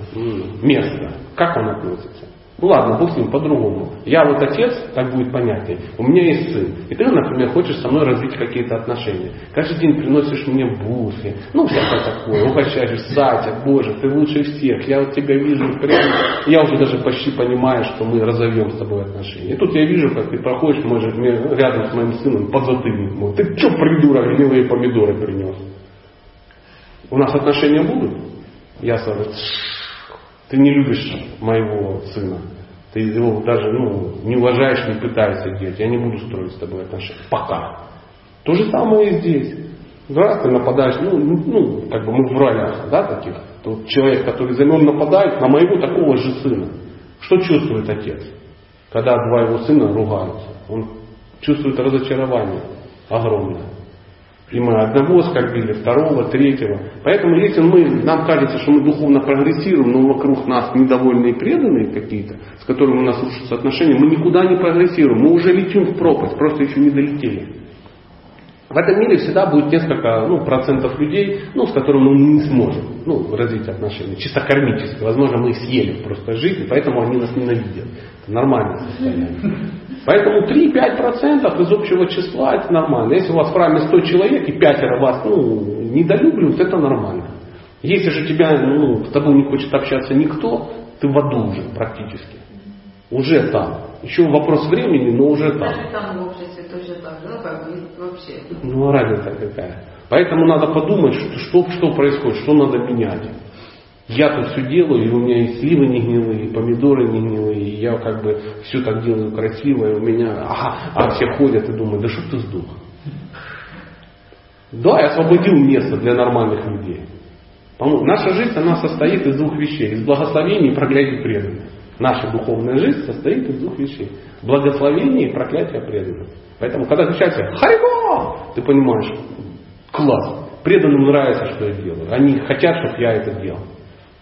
Место. Как он относится? Ну ладно, Бог с ним по-другому. Я вот отец, так будет понятнее. У меня есть сын. И ты, например, хочешь со мной развить какие-то отношения. Каждый день приносишь мне бусы. Ну, всякое такое. Угощаешь, Сатя, Боже, ты лучше всех. Я вот тебя вижу прямо. Я уже даже почти понимаю, что мы разовьем с тобой отношения. И тут я вижу, как ты проходишь, может, мне рядом с моим сыном подзатыльник мой. Ты что, придурок, гнилые помидоры принес? У нас отношения будут? Я сразу, ты не любишь моего сына. Ты его даже ну, не уважаешь, не пытаешься делать. Я не буду строить с тобой отношения. Пока. То же самое и здесь. Раз ты нападаешь, ну, ну, ну, как бы мы в ролях, да, таких. То человек, который за мной нападает на моего такого же сына. Что чувствует отец, когда два его сына ругаются? Он чувствует разочарование огромное. И мы одного оскорбили, второго, третьего. Поэтому если мы, нам кажется, что мы духовно прогрессируем, но вокруг нас недовольные преданные какие-то, с которыми у нас рушатся отношения, мы никуда не прогрессируем. Мы уже летим в пропасть, просто еще не долетели. В этом мире всегда будет несколько ну, процентов людей, ну, с которыми мы не сможем ну, развить отношения. Чисто кармически. Возможно, мы их съели просто жизни, поэтому они нас ненавидят. Это нормальное состояние. Поэтому 3-5% из общего числа это нормально. Если у вас в храме 100 человек и пятеро вас ну, недолюбливают, это нормально. Если же тебя, ну, с тобой не хочет общаться никто, ты в аду уже практически. Уже там. Еще вопрос времени, но уже там. Даже там в обществе тоже так, ну как бы вообще. Ну а разница какая? Поэтому надо подумать, что, что, что происходит, что надо менять. Я тут все делаю, и у меня и сливы не гнилые, и помидоры не гнилые, и я как бы все так делаю красиво, и у меня, ага, а все ходят и думают, да что ты сдох? Да, я освободил место для нормальных людей. Наша жизнь, она состоит из двух вещей. Из благословений и проклятий преданных. Наша духовная жизнь состоит из двух вещей. Благословение и проклятие преданных. Поэтому, когда кричат Харибо! Ты понимаешь, класс. Преданным нравится, что я делаю. Они хотят, чтобы я это делал.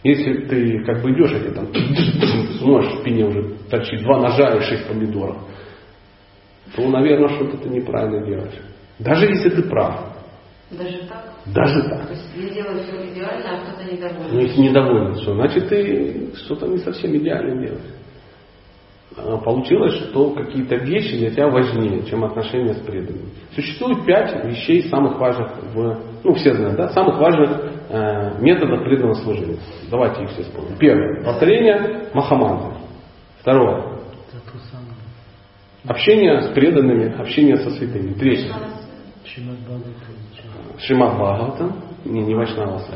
Если ты как бы идешь, а тебе там смотришь, в спине уже торчит два ножа и шесть помидоров, то, наверное, что-то ты неправильно делаешь. Даже если ты прав. Даже так? Даже так. То есть я делаю все идеально, а кто-то недоволен. Ну, если недоволен, что значит ты что-то не совсем идеально делаешь. А Получилось, что какие-то вещи для тебя важнее, чем отношения с преданными. Существует пять вещей самых важных в, ну все знают, да, самых важных методов преданного служения. Давайте их все вспомним. Первое. Повторение Махамантры. Второе. Общение с преданными, общение со святыми. Третье. Шримад Бхагаватам, не, не Вайшнаваса.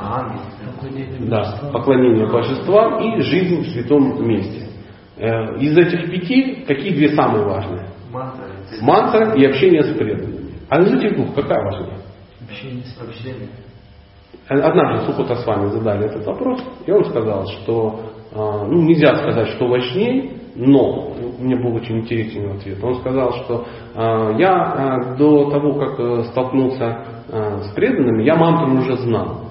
Да, поклонение божествам и жизнь в святом месте. Э, Из этих пяти какие две самые важные? Мантра и общение с преданными. А из этих двух какая важнее? Однажды Сухота с вами задали этот вопрос, и он сказал, что э, ну, нельзя сказать, что важнее, но мне был очень интересный ответ. Он сказал, что э, я э, до того, как э, столкнулся э, с преданными, я мантру уже знал.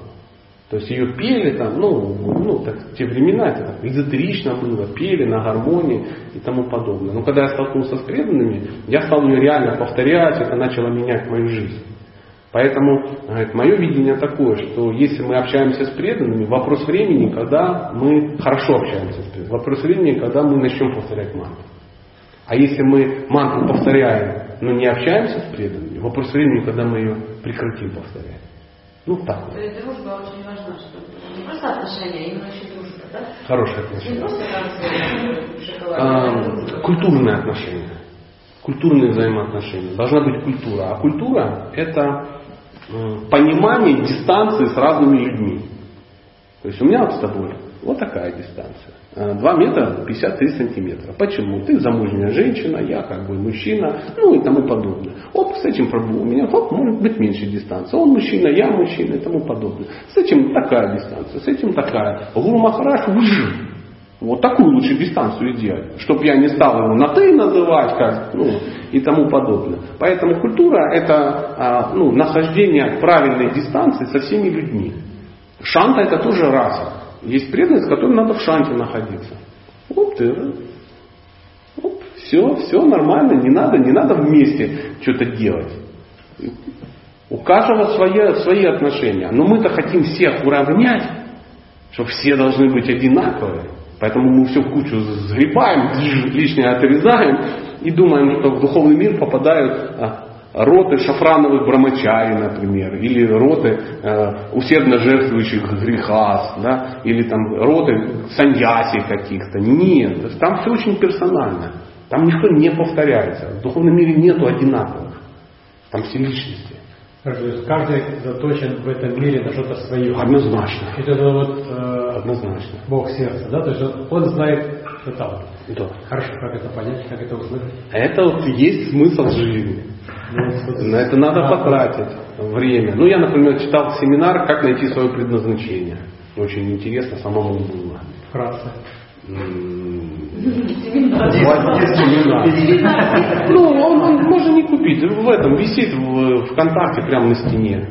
То есть ее пели там, ну, ну так, в те времена это так эзотерично было, пели на гармонии и тому подобное. Но когда я столкнулся с преданными, я стал ее реально повторять, это начало менять мою жизнь. Поэтому говорит, мое видение такое, что если мы общаемся с преданными, вопрос времени, когда мы хорошо общаемся с преданными, вопрос времени, когда мы начнем повторять мантру. А если мы мантру повторяем, но не общаемся с преданными, вопрос времени, когда мы ее прекратим повторять. Ну так. То есть дружба очень важна, что не просто отношения, а именно еще дружба, да? Хорошие Не отношения. просто танцы в шоколаде, А, культурные отношения. Культурные взаимоотношения. Должна быть культура. А культура это понимание дистанции с разными людьми. То есть у меня вот с тобой вот такая дистанция. Э, 2 метра 53 сантиметра. Почему? Ты замужняя женщина, я как бы мужчина, ну и тому подобное. Оп, с этим. У меня оп, может быть меньше дистанция. Он мужчина, я мужчина и тому подобное. С этим такая дистанция, с этим такая. Гуру Махараш, уж. Вот такую лучше дистанцию делать, чтобы я не стал его на ты называть, как, ну, и тому подобное. Поэтому культура это а, ну, нахождение правильной дистанции со всеми людьми. Шанта это тоже раса. Есть преданность, с которой надо в шанте находиться. Вот ты. Оп, все, все нормально, не надо, не надо вместе что-то делать. У каждого свои, свои отношения. Но мы-то хотим всех уравнять, что все должны быть одинаковые. Поэтому мы все в кучу сгребаем, лишнее отрезаем и думаем, что в духовный мир попадают а, роты шафрановых брамачари, например, или роты э, усердно жертвующих греха, да, или там роты саньяси каких-то. Нет, там все очень персонально. Там никто не повторяется. В духовном мире нету одинаковых. Там все личности. Каждый заточен в этом мире на что-то свое. Однозначно. Это вот э, Однозначно. Бог сердца, да? То есть он- знает, что там. Да. Хорошо, как это понять, как это услышать? Это вот и есть смысл жизни. Ну, вот На это надо А, потратить время. Ну, я, например, читал семинар «Как найти свое предназначение». Очень интересно, самому было. Вкратце. Ну, он, он можно не купить. В этом висит в ВКонтакте прямо на стене.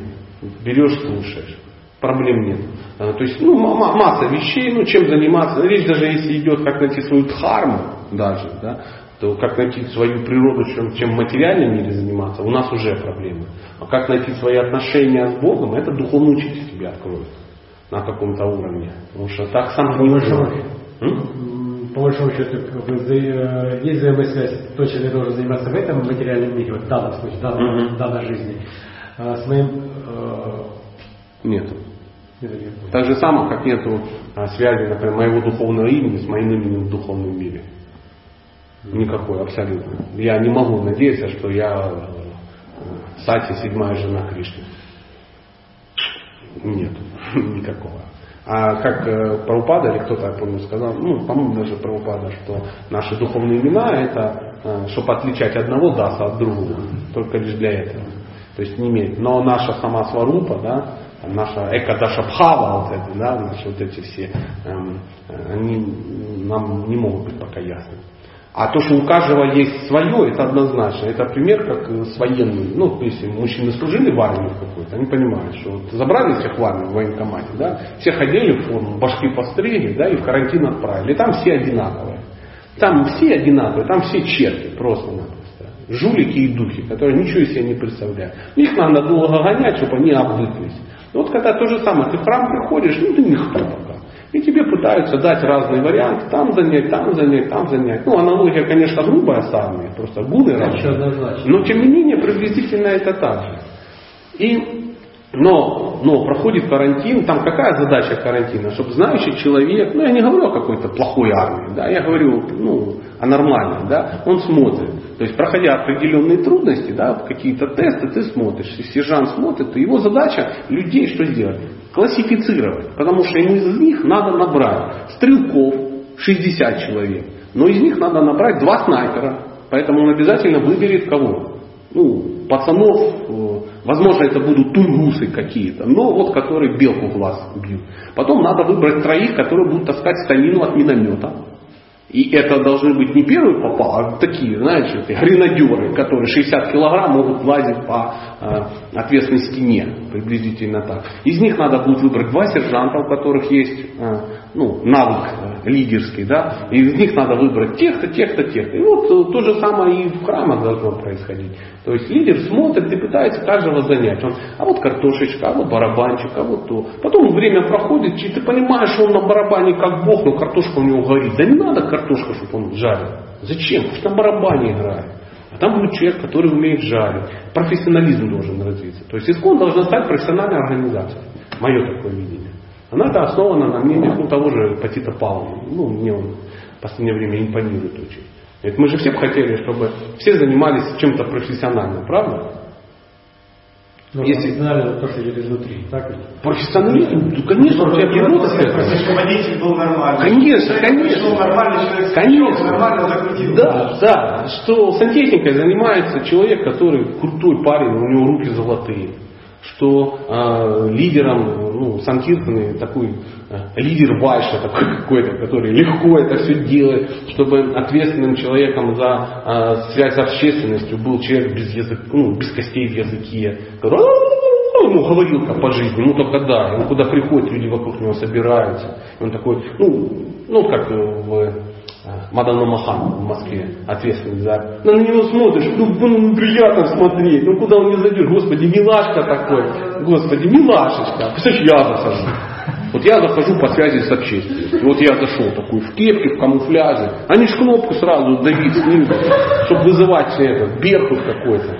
Берешь, слушаешь. Проблем нет. А, То есть, ну, ма- ма- масса вещей, ну, чем заниматься. Речь даже если идет, как найти свою дхарму даже, да, что как найти свою природу, чем, чем в материальном мире заниматься, у нас уже проблемы. А как найти свои отношения с Богом, это духовный учитель тебе откроет на каком-то уровне. Потому что так сам не узнаешь. По большому счету, как бы, вза- э, есть взаимосвязь, то, чем я должен заниматься в этом материальном мире, вот в данном случае, в данной, Мгм. в данной жизни, а с моим э, Нет. Так же самое, как нету а, связи, например, моего духовного имени с моим именем в духовном мире. Никакой, абсолютно. Я не могу надеяться, что я э, Сати, седьмая жена Кришны. Нет, никакого. А как э, Прабхупада или кто-то, я помню, сказал, ну, по-моему, даже Прабхупада, что наши духовные имена это, э, чтобы отличать одного даса от другого, только лишь для этого. То есть не имеет. Но наша сама сварупа, да, наша экадашабхава, вот это, да, наши вот эти все, эм, э, они нам не могут быть пока ясны. А то, что у каждого есть свое, это однозначно. Это пример, как э, с военными. Ну, то есть мужчины служили в армии какой-то, они понимают, что вот забрали всех в армию, в военкомате, да, всех одели в форму, башки постригли, да, и в карантин отправили. Там все одинаковые. Там все одинаковые, там все черти просто-напросто. Жулики и духи, которые ничего из себя не представляют. Их надо долго гонять, чтобы они обвыклись. Вот когда то же самое, ты в храм приходишь, ну ты никто пока. И тебе пытаются дать разные варианты, там занять, там занять, там занять. Ну, аналогия, конечно, грубая с армией, просто гуны разные. Но тем не менее, приблизительно это так же. И, но, но проходит карантин, там какая задача карантина? Чтобы знающий человек, ну я не говорю о какой-то плохой армии, да, я говорю ну, о нормальной, да, он смотрит. То есть, проходя определенные трудности, да, какие-то тесты, ты смотришь, и сержант смотрит, то его задача людей что сделать? Классифицировать, потому что ему из них надо набрать стрелков 60 человек, но из них надо набрать два снайпера, поэтому он обязательно выберет кого? Ну, пацанов, э, возможно, это будут тунгусы какие-то, но вот которые белку в глаз бьют. Потом надо выбрать троих, которые будут таскать станину от миномета. И это должны быть не первые попал, а такие, знаете, гренадеры, которые 60 килограмм могут лазить по э, ответственной стене, приблизительно так. Из них надо будет выбрать два сержанта, у которых есть э, ну, навык лидерский, да, и из них надо выбрать тех-то, тех-то, тех-то. И вот э, то же самое и в храмах должно происходить. То есть лидер смотрит и пытается каждого занять. Он, а вот картошечка, а вот барабанчик, а вот то. Потом время проходит, и ты понимаешь, что он на барабане как бог, но картошка у него горит. Да не надо картошка, чтобы он жарил. Зачем? Пусть на барабане играет. А там будет человек, который умеет жарить. Профессионализм должен развиться. То есть ИСКОН должна стать профессиональной организацией. Мое такое видение. Она это основана на мнениях ну, того же Патита Павла. Ну, мне он в последнее время импонирует очень. Ведь мы же все бы хотели, чтобы все занимались чем-то профессиональным, правда? Но Если- профессионально то, что идет изнутри, так? Профессионализм, ну, конечно, у тебя природа водитель был нормальный. Конечно, конечно. нормальный человек, Конечно. нормально закрутил. Да, да, что сантехникой занимается человек, который крутой парень, у него руки золотые. Что э, лидером, ну, Санкиртаны такой э, лидер Вайша такой какой-то, который легко это все делает, чтобы ответственным человеком за э, связь с общественностью был человек без языка, ну, без костей в языке, который ну, ему говорилка по жизни, ну только да, он куда приходит, люди вокруг него собираются. И он такой, ну, ну как э, в э, Мадана Махан в Москве, ответственный за... Ну, на него смотришь, ну, ну, приятно смотреть, ну куда он не зайдешь, господи, милашка такой, господи, милашечка, представляешь, я захожу. Вот я захожу по связи с общественностью. Вот я зашел такой в кепке, в камуфляже. Они ж кнопку сразу давить снизу, чтобы вызывать этот беркут какой-то.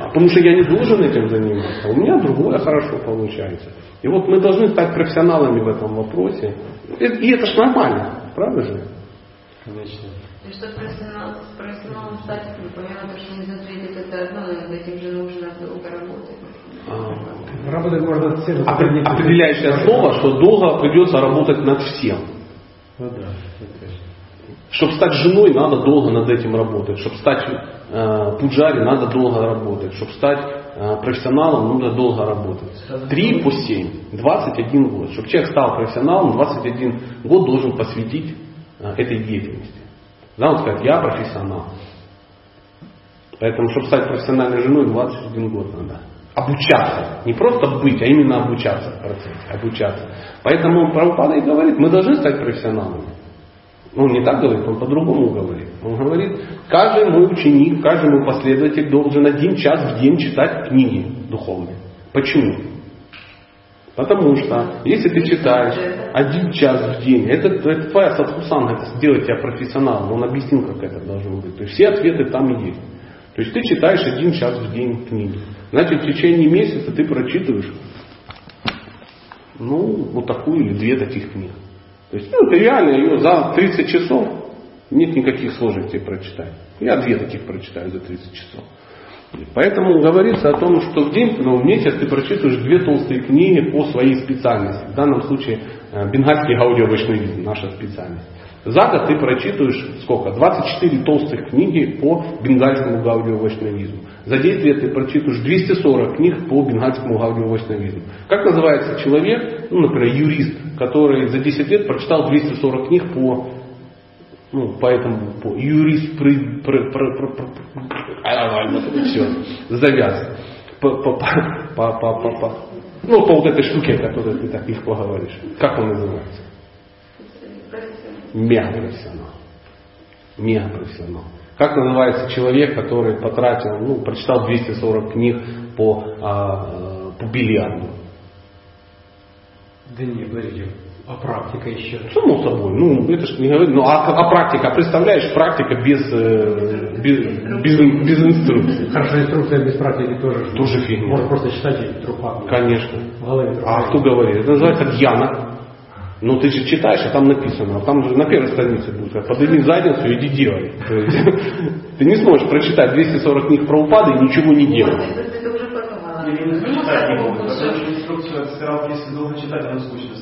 А Потому что я не должен этим заниматься. У меня другое хорошо получается. И вот мы должны стать профессионалами в этом вопросе. И это ж нормально, правда же? Конечно. И что профессионал, профессионалом стать, ну, понятно, что изнутри идет это одно, но над этим же нужно долго работать. А, Работать можно от всех опре- Определяющее слово, что долго придется работать над всем. Ну да. Чтобы стать женой, надо долго над этим работать. Чтобы стать э, пуджари, надо долго работать. Чтобы стать э, профессионалом, надо долго работать. 3 по 7, 21 год. Чтобы человек стал профессионалом, 21 год должен посвятить этой деятельности. Да, он сказать, я профессионал. Поэтому, чтобы стать профессиональной женой, 21 год надо. Обучаться. Не просто быть, а именно обучаться в процессе. Обучаться. Поэтому Прабхупада и говорит, мы должны стать профессионалами. Он не так говорит, он по-другому говорит. Он говорит, каждый мой ученик, каждый мой последователь должен один час в день читать книги духовные. Почему? Потому что если ты читаешь один час в день, это, это твоя садхусанга, это сделать тебя профессионалом. Он объяснил, как это должно быть. То есть все ответы там есть. То есть ты читаешь один час в день книги. Значит, в течение месяца ты прочитываешь ну, вот такую или две таких книги. То есть, ну, это реально ее за 30 часов нет никаких сложностей прочитать. Я две таких прочитаю за 30 часов. Поэтому говорится о том, что в день, ну, в месяц ты прочитываешь две толстые книги по своей специальности. В данном случае э, бенгальский гаудия-вайшнавизм, наша специальность. За год ты прочитываешь сколько? 24 толстых книги по бенгальскому гаудия-вайшнавизму. За 10 лет ты прочитываешь 240 книг по бенгальскому гаудия-вайшнавизму. Как называется человек, ну, например, юрист, который за 10 лет прочитал 240 книг по ну, поэтому по юрист при, при, при, при, при, все, завяз. По, по, по, по, по, по, ну, по вот этой штуке, о которой ты так легко говоришь. Как он называется? Мегапрофессионал. Мегапрофессионал. Как называется человек, который потратил, ну, прочитал 240 книг по, а, по бильярду? Да не, подожди. А практика еще? Само собой. Ну, это же не говорит. Ну, а, а практика, представляешь, практика без, э, без, без, без инструкции. Хорошо, инструкция без практики тоже. Тоже фигня. Можно просто читать и труха. Конечно. В голове труха. А кто говорит? Это называется дьяна. Ну ты же читаешь, а там написано, а там же на первой странице будет, подними задницу, иди делай. Ты не сможешь прочитать 240 книг про упады и ничего не делать. Это уже подумала. Или не читать не могут, потому что инструкцию от сперва, если долго читать, она скучно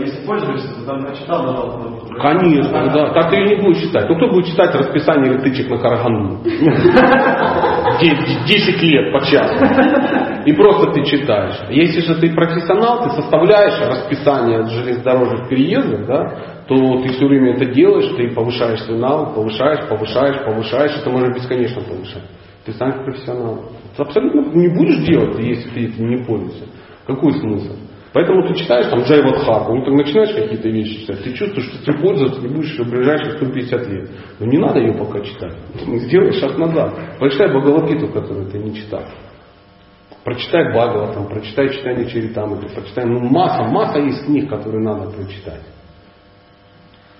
если пользуешься, то там прочитал, нажал кнопку. Конечно, да. Так ты ее не будешь читать. Ну кто будет читать расписание электричек на Караганду? 10 лет по часу. И просто ты читаешь. Если же ты профессионал, ты составляешь расписание железнодорожных переездов, да, то ты все время это делаешь, ты повышаешь свой навык, повышаешь, повышаешь, повышаешь, это можно бесконечно повышать. Ты станешь профессионалом. Ты абсолютно не будешь делать, если ты этим не пользуешься. Какой смысл? Поэтому ты читаешь там Джайвадхару, ну ты начинаешь какие-то вещи читать, ты чувствуешь, что ты пользоваться не будешь в ближайшие 150 лет. Но не надо ее пока читать. Сделай шаг назад. Прочитай Бхагаватгиту, которую ты не читал. Прочитай Бхагаватам, прочитай читание Чаритамрити, прочитай, ну масса, масса есть книг, которые надо прочитать.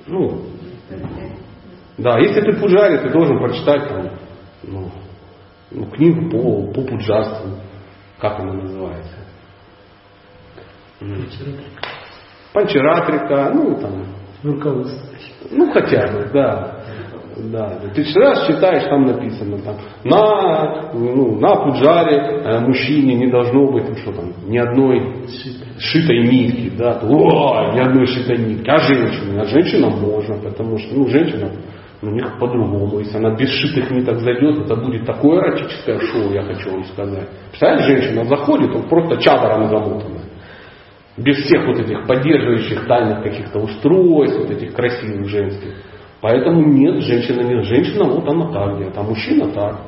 Ну, да, если ты пуджари, ты должен прочитать там, ну, ну, книгу по, по пуджарству, как она называется. Панчаратрика, ну там. Руководство. Ну хотя бы, да. Да. Ты раз читаешь, там написано, там, на, ну, на пуджаре э, мужчине не должно быть, ну, что там, ни одной шитой нитки, да, о, ни одной шитой нитки, а женщина, а женщина можно, потому что, ну, женщина, у них по-другому, если она без шитых ниток зайдет, это будет такое эротическое шоу, я хочу вам сказать. Представляете, женщина заходит, он просто чадором замотана. Без всех вот этих поддерживающих тайных каких-то устройств, вот этих красивых женских. Поэтому нет, женщина нет. Женщина вот она так делает, а мужчина так.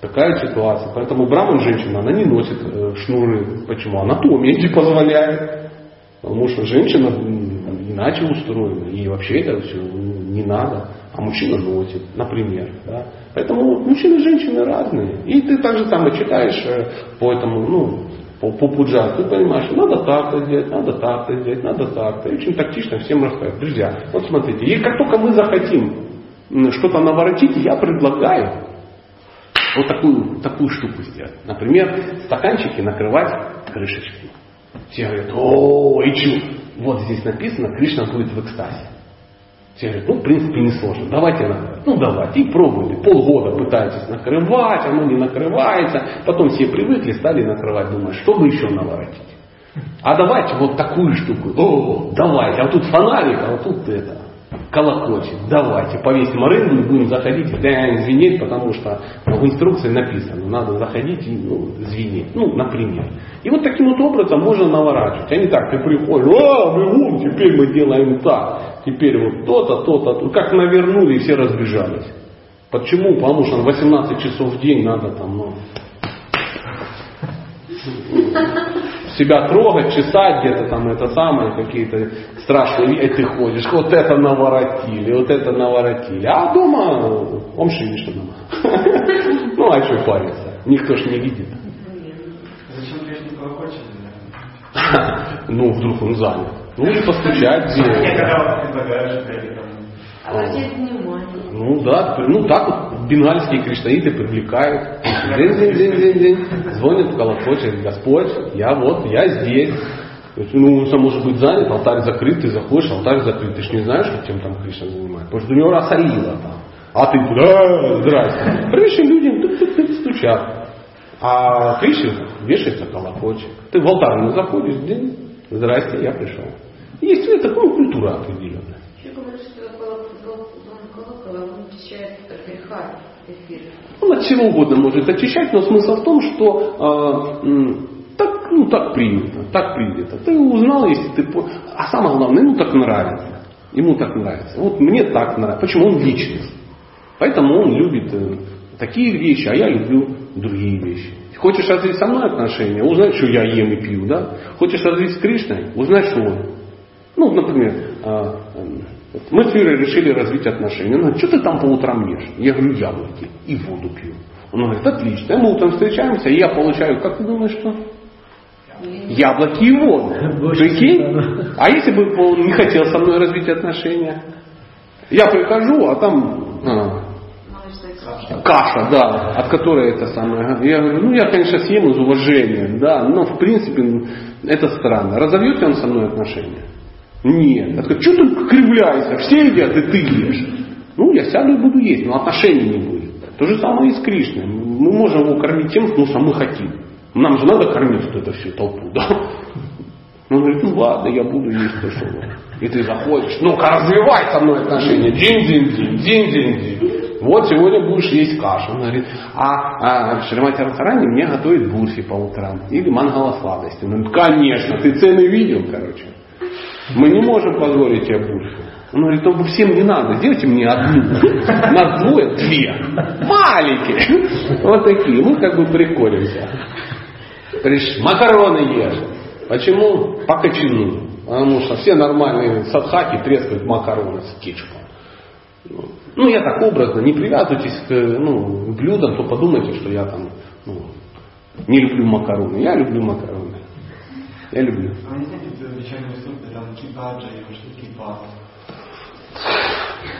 Такая ситуация. Поэтому браман женщина, она не носит э, шнуры. Почему? Анатомия не позволяет. Потому что женщина иначе устроена. И вообще это все не надо. А мужчина носит, например. Да? Поэтому мужчины и женщины разные. И ты также там и читаешь э, по этому, ну, по, по пуджа, ты понимаешь, надо так-то сделать, надо так-то сделать, надо так-то. И очень тактично всем рассказать. Друзья, вот смотрите, и как только мы захотим что-то наворотить, я предлагаю вот такую, такую штуку сделать. Например, стаканчики накрывать крышечкой. Все говорят, о, и чу, вот здесь написано, Кришна будет в экстазе. Все говорят, ну, в принципе, не сложно. Давайте накрывать. Ну, давайте. И пробуйте. Полгода пытаетесь накрывать, оно не накрывается. Потом все привыкли, стали накрывать. Думают, что бы еще наворотить. А давайте вот такую штуку. О, давайте. А тут фонарик, а вот тут это колокольчик. Давайте. Повесим рынку и будем заходить звенеть, потому что в инструкции написано, надо заходить и ну, звенеть. Ну, например. И вот таким вот образом можно наворачивать. А не так, ты приходишь, а, бегун, теперь мы делаем так теперь вот то-то, то-то, то как навернули и все разбежались. Почему? Потому что 18 часов в день надо там, ну, себя трогать, чесать где-то там это самое, какие-то страшные, и ты ходишь, вот это наворотили, вот это наворотили. А дома он Вишнам. Ну, а что париться? Никто ж не видит. Зачем Кришна колокольчик? Ну, вдруг он занят. Ну, или постучать. Я когда там, внимание. Ну да, ну так вот бенгальские кришнаиты привлекают. День, день, день, день, день. Звонят колокольчик, Господь, я вот, я здесь. Ну, он сам может быть занят, алтарь закрыт, ты заходишь, алтарь закрыт. Ты ж не знаешь, чем там Кришна занимается. Потому что у него расалила там. А ты туда, здрасте. Пришли тук-тук-тук, стучат. А Кришне вешается колокольчик. Ты в алтарь не заходишь, день, здрасте, я пришел. Есть это ну, культура определенная. Он очищает от эфир. Он от чего угодно может очищать, но смысл в том, что э, так, ну, так принято, так принято. Ты узнал, если ты... А самое главное, ему так нравится. Ему так нравится. Вот мне так нравится. Почему? Он личность. Поэтому он любит э, такие вещи, а я люблю другие вещи. Хочешь развить со мной отношения, узнай, что я ем и пью, да? Хочешь развить с Кришной, узнай, что он. Ну, например, м, вот мы с Юрой решили развить отношения. Он говорит, что ты там по утрам ешь? Я говорю, яблоки и воду пью. Он говорит, отлично. Мы утром встречаемся, и я получаю, как ты думаешь, что? Яблоки и воду. Прикинь? А если бы он не хотел со мной развить отношения? Я прихожу, а там а, каша. да, от которой это самое. Я говорю, ну я, конечно, съем из уважения, да, но в принципе это странно. Разовьет ли он со мной отношения? Нет. Я такой, что ты кривляешься? Все едят, и ты ешь. Ну, я сяду и буду есть, но отношений не будет. То же самое и с Кришной. Мы можем его кормить тем, ну, что мы хотим. Нам же надо кормить вот эту всю толпу, да? Он говорит, ну ладно, я буду есть то, что вы». И ты заходишь, ну-ка развивай со мной отношения. День-день-день, день-день-день. Вот сегодня будешь есть кашу. Он говорит, а, а Шримати Радхарани мне готовит бурфи по утрам. Или мангала сладости. Он говорит, конечно, ты цены видел, короче. Мы не можем позволить тебе бурфи. Он говорит, ну всем не надо, сделайте мне одну. Нас двое, две. Маленькие. Вот такие. Мы как бы приколимся. Говоришь, макароны ешь. Почему? По кочану. Потому что все нормальные садхаки трескают макароны с кетчупом. Ну, я так образно, не привязывайтесь к ну, блюдам, то подумайте, что я там ну, не люблю макароны. Я люблю макароны. Я люблю. А не знаете, вечерней инструкции там кипаджа, или что кипа.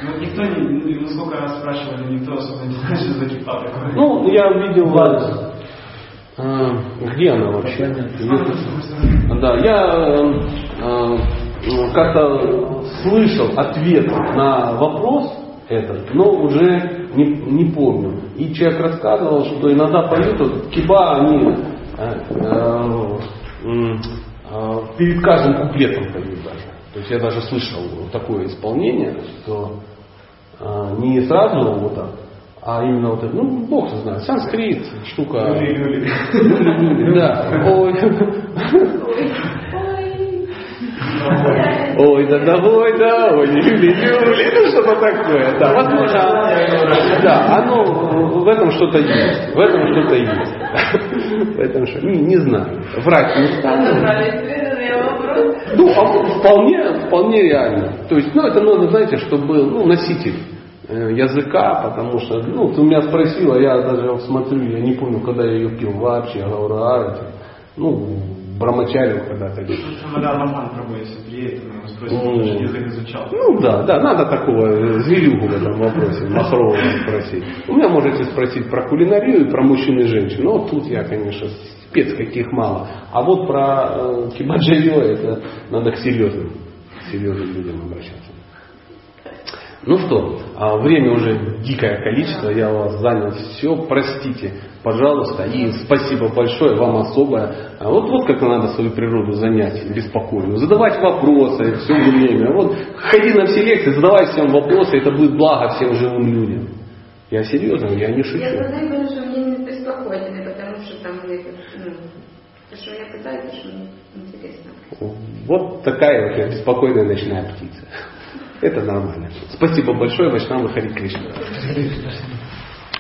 Ну, никто не, ну, ну, сколько раз спрашивали, никто особо не знает, что за кипа такое. Ну, я видел... а, где она вообще? Да, я э, э, как-то слышал ответ на вопрос этот, но уже не, не помню. И человек рассказывал, что иногда поют, вот, киба, они э, э, э, перед каждым куплетом поют даже. То есть я даже слышал такое исполнение, что э, не сразу вот так, а именно вот это, ну, бог знает, санскрит, штука. Люли-люли. Люли-люли, Да. Ой. Ой, да давай, да, ой, Юли, Юли, ну что-то такое. Да, возможно, да, оно в этом что-то есть. В этом что-то есть. В этом что, не, не знаю. Врать не стану. Ну, а вполне, вполне реально. То есть, ну, это надо, знаете, чтобы был ну, носитель э, языка, потому что, ну, ты меня спросила, я даже смотрю, я не помню, когда я ее пил вообще, я говорю, а, это, ну, брамачарил когда-то. или Мадан Роман приедет, мы его спросим, Ну. язык изучал. Ну да, да, надо такого э, зверюгу в этом вопросе, Махрова спросить. У меня можете спросить про кулинарию и про мужчин и женщин. Но вот тут я, конечно, спец каких мало. А вот про э, кибаджио это надо к серьезным, к серьезным людям обращаться. Ну что, а время уже дикое количество, я вас занял все, простите, пожалуйста, и спасибо большое вам особое. А вот, вот как надо свою природу занять беспокойную, задавать вопросы все время. Вот ходи на все лекции, задавай всем вопросы, это будет благо всем живым людям. Я серьезно, я не Я шучу. задаю, конечно, мне не беспокоительно, потому что там ну, то, что меня пытают, что мне интересно. Вот такая вот я беспокойная ночная птица. Это нормально. Спасибо большое, Вайшнава Хари Кришна.